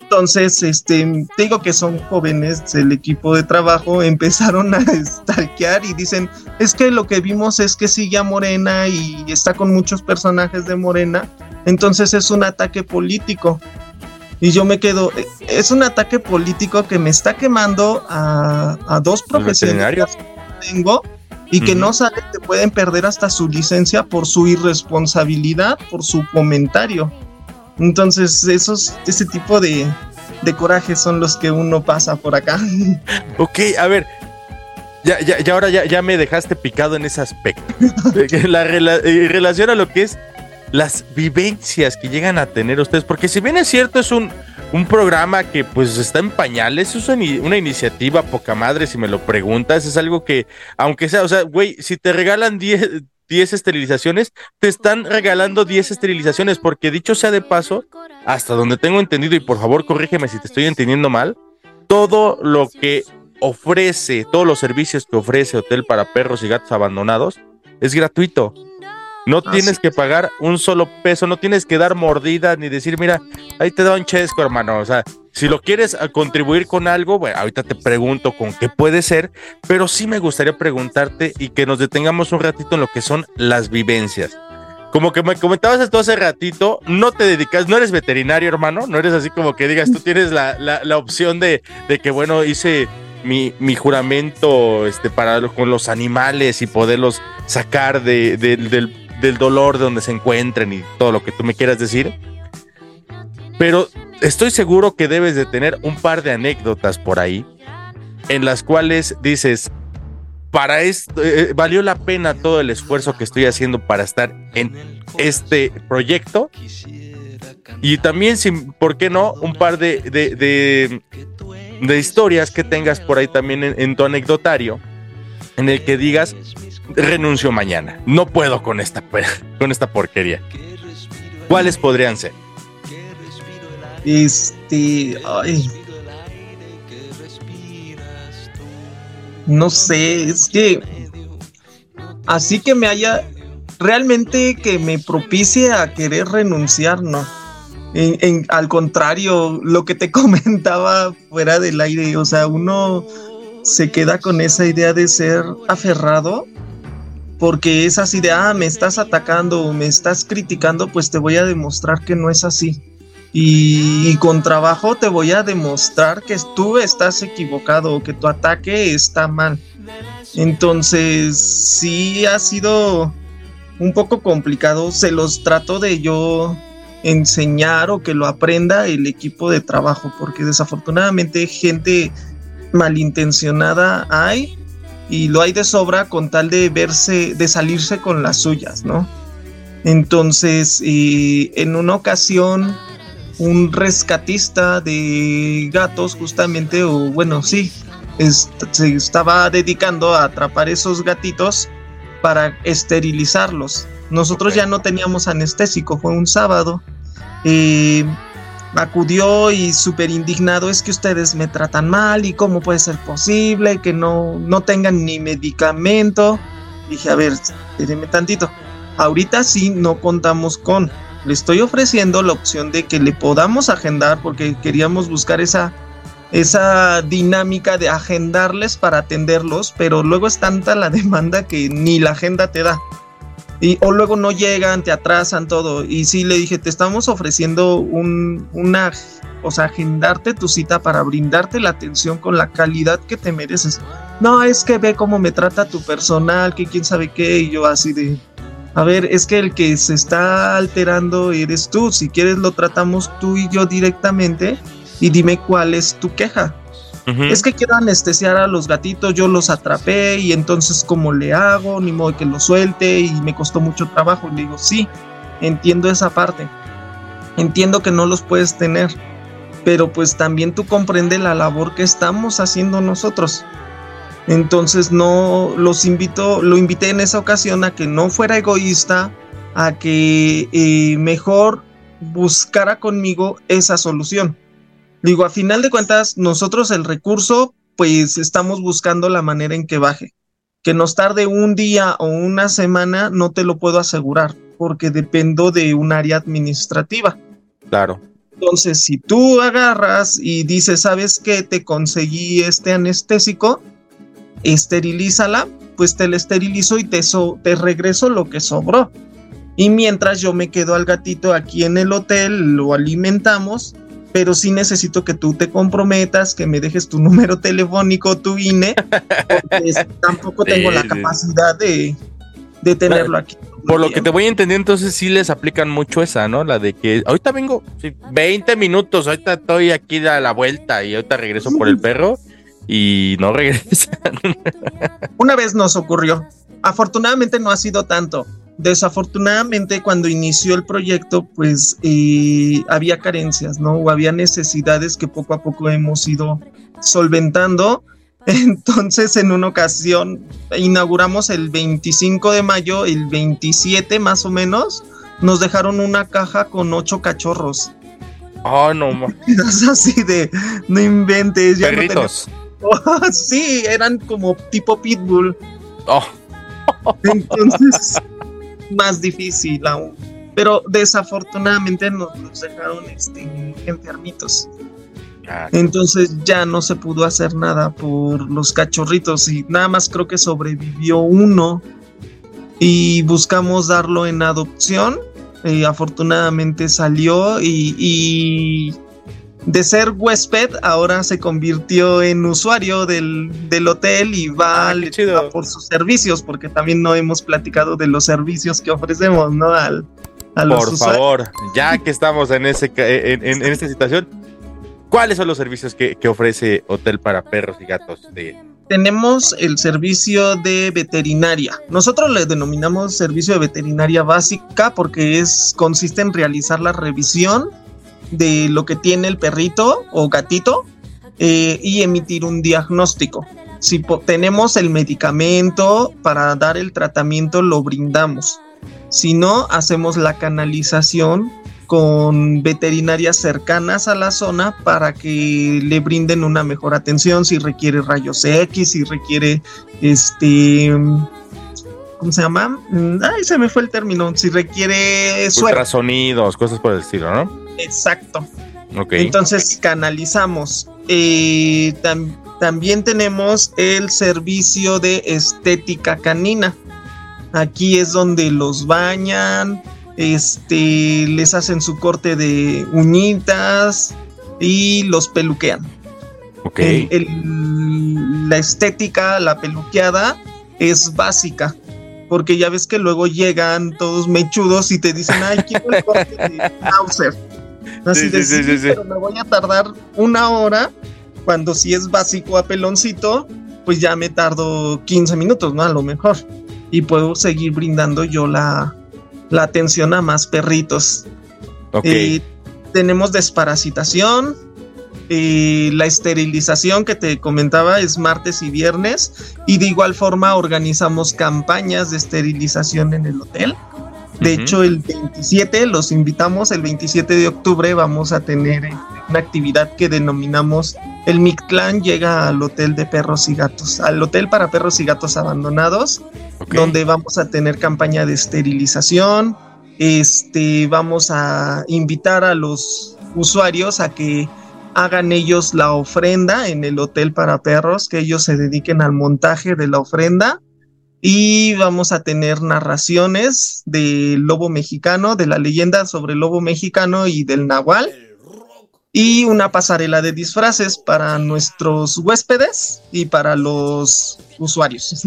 Speaker 9: Entonces, este, te digo que son jóvenes del equipo de trabajo, empezaron a stalkear y dicen, es que lo que vimos es que sigue a Morena y está con muchos personajes de Morena, entonces es un ataque político. Y yo me quedo, es un ataque político que me está quemando a, dos profesionales que tengo y que no saben que pueden perder hasta su licencia por su irresponsabilidad, por su comentario. Entonces, esos, ese tipo de, de corajes son los que uno pasa por acá.
Speaker 10: Ok, a ver. Ya, ya, ya ahora ya, ya me dejaste picado en ese aspecto. La, en relación a lo que es las vivencias que llegan a tener ustedes, porque si bien es cierto, es un, un programa que pues está en pañales, es una, iniciativa poca madre, si me lo preguntas, es algo que, aunque sea, o sea, güey, si te regalan 10 10 esterilizaciones, te están regalando 10 esterilizaciones, porque dicho sea de paso, hasta donde tengo entendido, y por favor corrígeme si te estoy entendiendo mal, todo lo que ofrece, todos los servicios que ofrece Hotel para Perros y Gatos Abandonados, es gratuito. No tienes que pagar un solo peso, no tienes que dar mordida ni decir, mira, ahí te da un chesco, hermano. O sea, si lo quieres ah, contribuir con algo, bueno, ahorita te pregunto con qué puede ser, pero sí me gustaría preguntarte y que nos detengamos un ratito en lo que son las vivencias. Como que me comentabas esto hace ratito, no te dedicas, no eres veterinario, hermano, no eres así como que digas, tú tienes la, la, opción de, de, que, bueno, hice mi, mi juramento este, para con los animales y poderlos sacar de, del del dolor de donde se encuentren y todo lo que tú me quieras decir. Pero estoy seguro que debes de tener un par de anécdotas por ahí en las cuales dices, para esto, eh, valió la pena todo el esfuerzo que estoy haciendo para estar en este proyecto. Y también, sin, ¿por qué no? Un par de, de, de, historias que tengas por ahí también en tu anecdotario, en el que digas, renuncio mañana. No puedo con esta, con esta porquería. ¿Cuáles podrían ser?
Speaker 9: Este. Ay. No sé, es que. Así que me haya. Realmente que me propicie a querer renunciar, no. al contrario, lo que te comentaba fuera del aire, o sea, uno se queda con esa idea de ser aferrado porque es así de, ah, me estás atacando me estás criticando, pues te voy a demostrar que no es así. Y, con trabajo te voy a demostrar que tú estás equivocado o que tu ataque está mal. Entonces, sí ha sido un poco complicado. Se los trato de yo enseñar o que lo aprenda el equipo de trabajo, porque desafortunadamente gente malintencionada hay y lo hay de sobra con tal de verse, de salirse con las suyas, ¿no? Entonces, en una ocasión, un rescatista de gatos, justamente, o bueno, sí, se estaba dedicando a atrapar esos gatitos para esterilizarlos. Nosotros ya no teníamos anestésico, fue un sábado. Acudió y súper indignado, es que ustedes me tratan mal y cómo puede ser posible que no, no tengan ni medicamento. Dije, a ver, espérenme tantito. Ahorita sí no contamos con. Le estoy ofreciendo la opción de que le podamos agendar porque queríamos buscar esa, esa dinámica de agendarles para atenderlos, pero luego es tanta la demanda que ni la agenda te da. Y, o luego no llegan, te atrasan todo. Y sí le dije, te estamos ofreciendo un, una, o sea, agendarte tu cita para brindarte la atención con la calidad que te mereces. No, es que ve cómo me trata tu personal, que quién sabe qué, y yo así de, a ver, es que el que se está alterando eres tú. Si quieres lo tratamos tú y yo directamente y dime cuál es tu queja. Es que quiero anestesiar a los gatitos, yo los atrapé y entonces cómo le hago, ni modo que lo suelte y me costó mucho trabajo. Y le digo, sí, entiendo esa parte. Entiendo que no los puedes tener, pero pues también tú comprendes la labor que estamos haciendo nosotros. Entonces no los invito, lo invité en esa ocasión a que no fuera egoísta, a que eh, mejor buscara conmigo esa solución. Digo, a final de cuentas, nosotros el recurso, pues estamos buscando la manera en que baje. Que nos tarde un día o una semana, no te lo puedo asegurar, porque dependo de un área administrativa.
Speaker 10: Claro.
Speaker 9: Entonces, si tú agarras y dices, ¿sabes qué? Te conseguí este anestésico, esterilízala, pues te la esterilizo y te, te regreso lo que sobró. Y mientras yo me quedo al gatito aquí en el hotel, lo alimentamos, pero sí necesito que tú te comprometas, que me dejes tu número telefónico, tu INE, porque tampoco tengo la capacidad de, de tenerlo aquí.
Speaker 10: Por lo que te voy a entender, entonces sí les aplican mucho esa, ¿no? La de que ahorita vengo, 20 minutos, ahorita estoy aquí a la vuelta y ahorita regreso por el perro y no regresan.
Speaker 9: Una vez nos ocurrió. Afortunadamente no ha sido tanto. Desafortunadamente cuando inició el proyecto pues eh, había carencias, ¿no? O había necesidades que poco a poco hemos ido solventando. Entonces en una ocasión inauguramos el 25 de mayo, el 27 más o menos, nos dejaron una caja con ocho cachorros.
Speaker 10: Oh, no.
Speaker 9: así de, no inventes.
Speaker 10: Ya Perritos.
Speaker 9: sí, eran como tipo pitbull.
Speaker 10: Oh.
Speaker 9: Entonces, más difícil aún. Pero desafortunadamente nos, dejaron este, enfermitos. Ah, Entonces ya no se pudo hacer nada por los cachorritos y nada más creo que sobrevivió uno y buscamos darlo en adopción. Y afortunadamente salió y de ser huésped, ahora se convirtió en usuario del, hotel y va,
Speaker 10: ah,
Speaker 9: por sus servicios, porque también no hemos platicado de los servicios que ofrecemos, ¿no? Al, a los
Speaker 10: por favor, ya que estamos en, ese, en, esta situación, ¿cuáles son los servicios que, ofrece Hotel para Perros y Gatos?
Speaker 9: Tenemos el servicio de veterinaria. Nosotros le denominamos servicio de veterinaria básica porque es consiste en realizar la revisión de lo que tiene el perrito o gatito eh, y emitir un diagnóstico. Si tenemos el medicamento para dar el tratamiento, lo brindamos. Si no, hacemos la canalización con veterinarias cercanas a la zona para que le brinden una mejor atención si requiere rayos X, si requiere este ¿cómo se llama? Mm, ay, se me fue el término, si requiere
Speaker 10: suero. sonidos cosas por el estilo, ¿no?
Speaker 9: Exacto. Entonces canalizamos. Eh, también tenemos el servicio de estética canina. Aquí es donde los bañan, este, les hacen su corte de uñitas y los peluquean.
Speaker 10: Ok.
Speaker 9: la estética, la peluqueada es básica porque ya ves que luego llegan todos mechudos y te dicen, ay, quiero el corte de Así de, sí, pero me voy a tardar una hora, cuando si es básico a peloncito, pues ya me tardo 15 minutos, ¿no? A lo mejor. Y puedo seguir brindando yo la, la atención a más perritos.
Speaker 10: Ok.
Speaker 9: Eh, tenemos desparasitación, eh, la esterilización que te comentaba es martes y viernes y de igual forma organizamos campañas de esterilización en el hotel De hecho, el 27 los invitamos, el 27 de octubre vamos a tener eh, una actividad que denominamos el Mictlán llega al hotel de perros y gatos, al hotel para perros y gatos abandonados, donde vamos a tener campaña de esterilización, este, vamos a invitar a los usuarios a que hagan ellos la ofrenda en el hotel para perros, que ellos se dediquen al montaje de la ofrenda y vamos a tener narraciones del lobo mexicano, de la leyenda sobre el lobo mexicano y del nahual y una pasarela de disfraces para nuestros huéspedes y para los usuarios.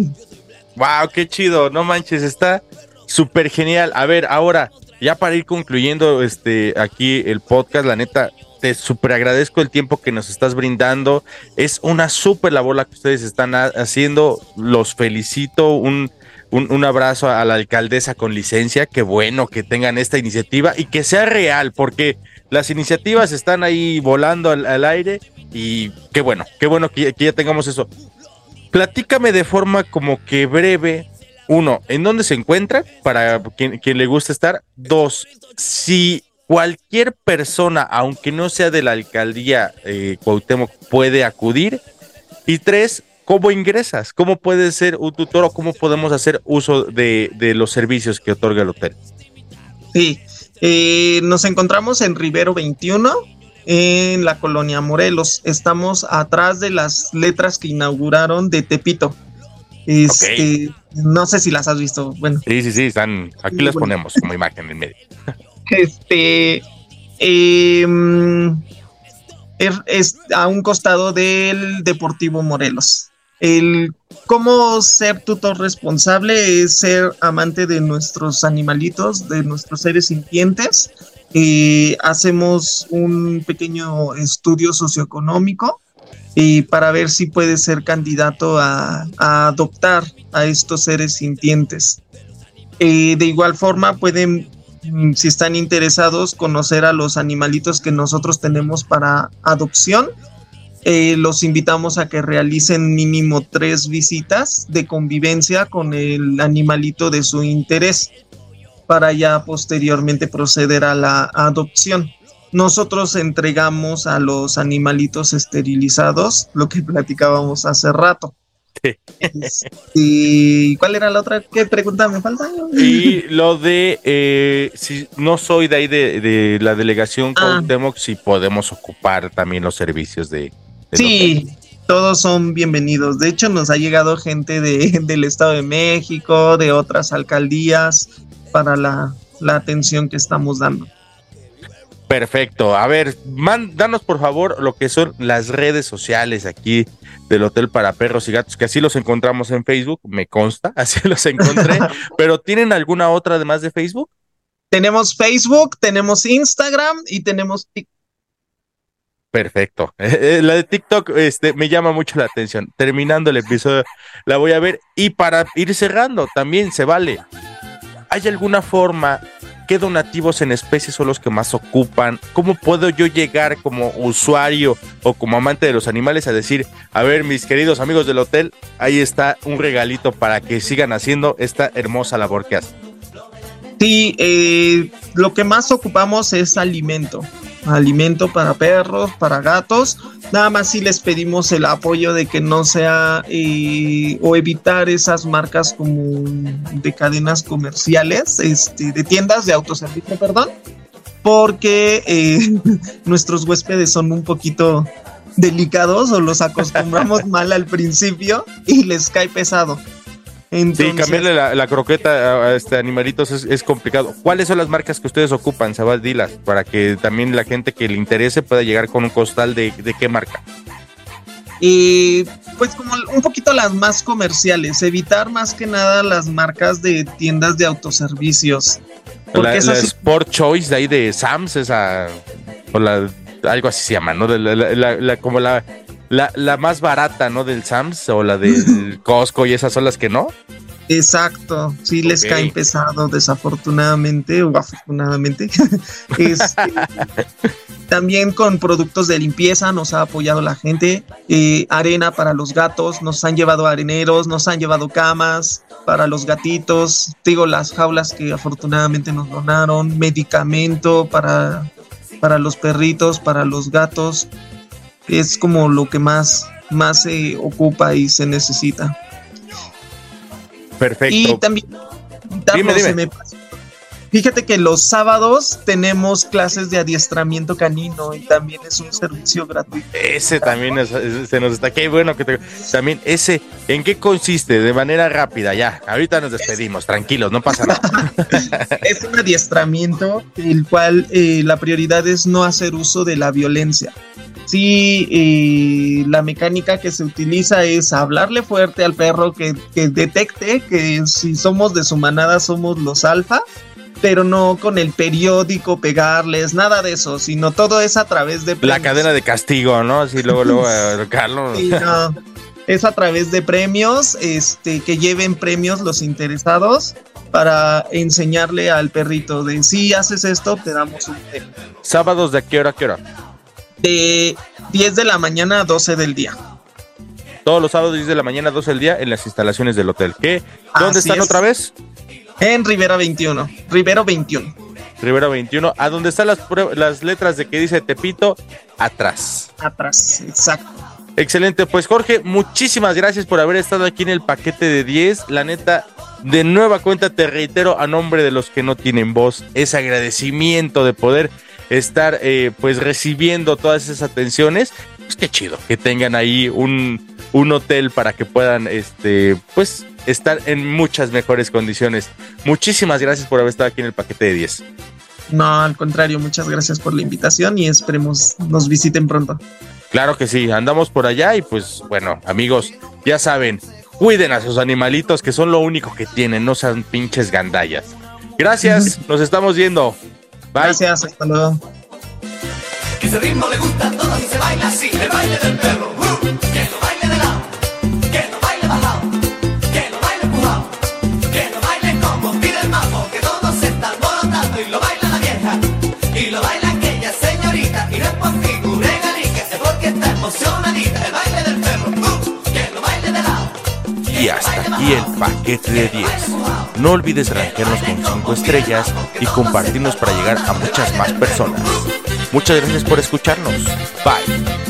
Speaker 10: Wow, qué chido, no manches, está súper genial. A ver, ahora, ya para ir concluyendo este aquí el podcast, la neta, te súper agradezco el tiempo que nos estás brindando. Es una súper labor la que ustedes están haciendo. Los felicito. Un, un, abrazo a la alcaldesa con licencia. Qué bueno que tengan esta iniciativa y que sea real, porque las iniciativas están ahí volando al, aire y qué bueno, qué bueno que, ya tengamos eso. Platícame de forma como que breve. Uno, ¿en dónde se encuentra? Para quien, quien le guste estar. Dos, si cualquier persona, aunque no sea de la alcaldía eh, Cuauhtémoc, puede acudir. Y tres, ¿cómo ingresas? ¿Cómo puedes ser un tutor o cómo podemos hacer uso de, los servicios que otorga el hotel?
Speaker 9: Sí, eh, nos encontramos en Rivero 21, en la colonia Morelos. Estamos atrás de las letras que inauguraron de Tepito. Este, No sé si las has visto. Bueno.
Speaker 10: Sí, sí, sí, están. Aquí las ponemos como imagen en medio.
Speaker 9: Este. Em, er, es a un costado del Deportivo Morelos. El cómo ser tutor responsable es ser amante de nuestros animalitos, de nuestros seres sintientes. Eh, hacemos un pequeño estudio socioeconómico para ver si puede ser candidato a, adoptar a estos seres sintientes. Eh, de igual forma pueden si están interesados, conocer a los animalitos que nosotros tenemos para adopción. Eh, los invitamos a que realicen mínimo tres visitas de convivencia con el animalito de su interés para ya posteriormente proceder a la adopción. Nosotros entregamos a los animalitos esterilizados, lo que platicábamos hace rato. ¿Y cuál era la otra? ¿Qué pregunta me falta?
Speaker 10: Y lo de eh, si no soy de ahí de, la delegación ah. si podemos ocupar también los servicios de.
Speaker 9: Sí, todos son bienvenidos. De hecho, nos ha llegado gente de, del Estado de México, de otras alcaldías, para la, la atención que estamos dando.
Speaker 10: Perfecto. A ver, danos por favor lo que son las redes sociales aquí del Hotel para Perros y Gatos, que así los encontramos en Facebook, me consta, así los encontré. pero ¿tienen alguna otra además de Facebook?
Speaker 9: Tenemos Facebook, tenemos Instagram y tenemos TikTok.
Speaker 10: Perfecto. Eh, eh, la de TikTok este, me llama mucho la atención. Terminando el episodio, la voy a ver. Y para ir cerrando, también se vale. ¿Hay alguna forma ¿Qué donativos en especie son los que más ocupan? ¿Cómo puedo yo llegar como usuario o como amante de los animales a decir, a ver, mis queridos amigos del hotel, ahí está un regalito para que sigan haciendo esta hermosa labor que hacen?
Speaker 9: Sí, eh, lo que más ocupamos es alimento alimento para perros, para gatos. Nada más si les pedimos el apoyo de que no sea eh, o evitar esas marcas como de cadenas comerciales, este, de tiendas de autoservicio, perdón, porque eh, nuestros huéspedes son un poquito delicados o los acostumbramos mal al principio y les cae pesado
Speaker 10: sí, cambiarle la, croqueta a este animalitos es, complicado. ¿Cuáles son las marcas que ustedes ocupan, Sabas Dilas, para que también la gente que le interese pueda llegar con un costal de, qué marca?
Speaker 9: Y pues como un poquito las más comerciales, evitar más que nada las marcas de tiendas de autoservicios.
Speaker 10: La, Sport Choice de ahí de Sams, esa, o la, algo así se llama, ¿no? La, como la la, la más barata, ¿no? Del Sams o la del Costco y esas son las que no.
Speaker 9: Exacto, sí les cae pesado, desafortunadamente o afortunadamente. Este, también con productos de limpieza nos ha apoyado la gente, eh, arena para los gatos, nos han llevado areneros, nos han llevado camas para los gatitos, digo las jaulas que afortunadamente nos donaron, medicamento para, para los perritos, para los gatos, es como lo que más, más se ocupa y se necesita.
Speaker 10: Perfecto.
Speaker 9: Y también, fíjate que los sábados tenemos clases de adiestramiento canino y también es un servicio gratuito.
Speaker 10: Ese también se nos está. Qué bueno que te, también ese. ¿En qué consiste? De manera rápida, ya. Ahorita nos despedimos, tranquilos, no pasa nada.
Speaker 9: es un adiestramiento el cual eh, la prioridad es no hacer uso de la violencia sí, la mecánica que se utiliza es hablarle fuerte al perro que, detecte que si somos de su manada somos los alfa, pero no con el periódico pegarles, nada de eso, sino todo es a través de...
Speaker 10: La cadena de castigo, ¿no? Así luego, luego, eh, Carlos.
Speaker 9: Es a través de premios, este, que lleven premios los interesados para enseñarle al perrito de si haces esto, te damos un premio.
Speaker 10: ¿Sábados de qué hora a qué hora?
Speaker 9: de 10 de la mañana a 12 del día.
Speaker 10: Todos los sábados 10 de la mañana a 12 del día en las instalaciones del hotel. ¿Qué? ¿Dónde están otra vez?
Speaker 9: En Rivera 21. Rivero 21.
Speaker 10: Rivera 21. A dónde están las, las letras de que dice Tepito, atrás.
Speaker 9: Atrás, exacto.
Speaker 10: Excelente, pues Jorge, muchísimas gracias por haber estado aquí en el paquete de 10. La neta, de nueva cuenta te reitero a nombre de los que no tienen voz, ese agradecimiento de poder estar eh, pues recibiendo todas esas atenciones, pues qué chido que tengan ahí un, un hotel para que puedan este pues estar en muchas mejores condiciones. Muchísimas gracias por haber estado aquí en el paquete de 10.
Speaker 9: No, al contrario, muchas gracias por la invitación y esperemos nos visiten pronto.
Speaker 10: Claro que sí, andamos por allá y pues bueno, amigos, ya saben, cuiden a sus animalitos que son lo único que tienen, no sean pinches gandallas. Gracias, nos estamos viendo.
Speaker 9: Gracias, hasta luego.
Speaker 11: Que ese ritmo le gusta a todos y se baila así, el baile del perro.
Speaker 10: Y hasta aquí el paquete de 10. No olvides rankearnos con 5 estrellas y compartirnos para llegar a muchas más personas. Muchas gracias por escucharnos. Bye.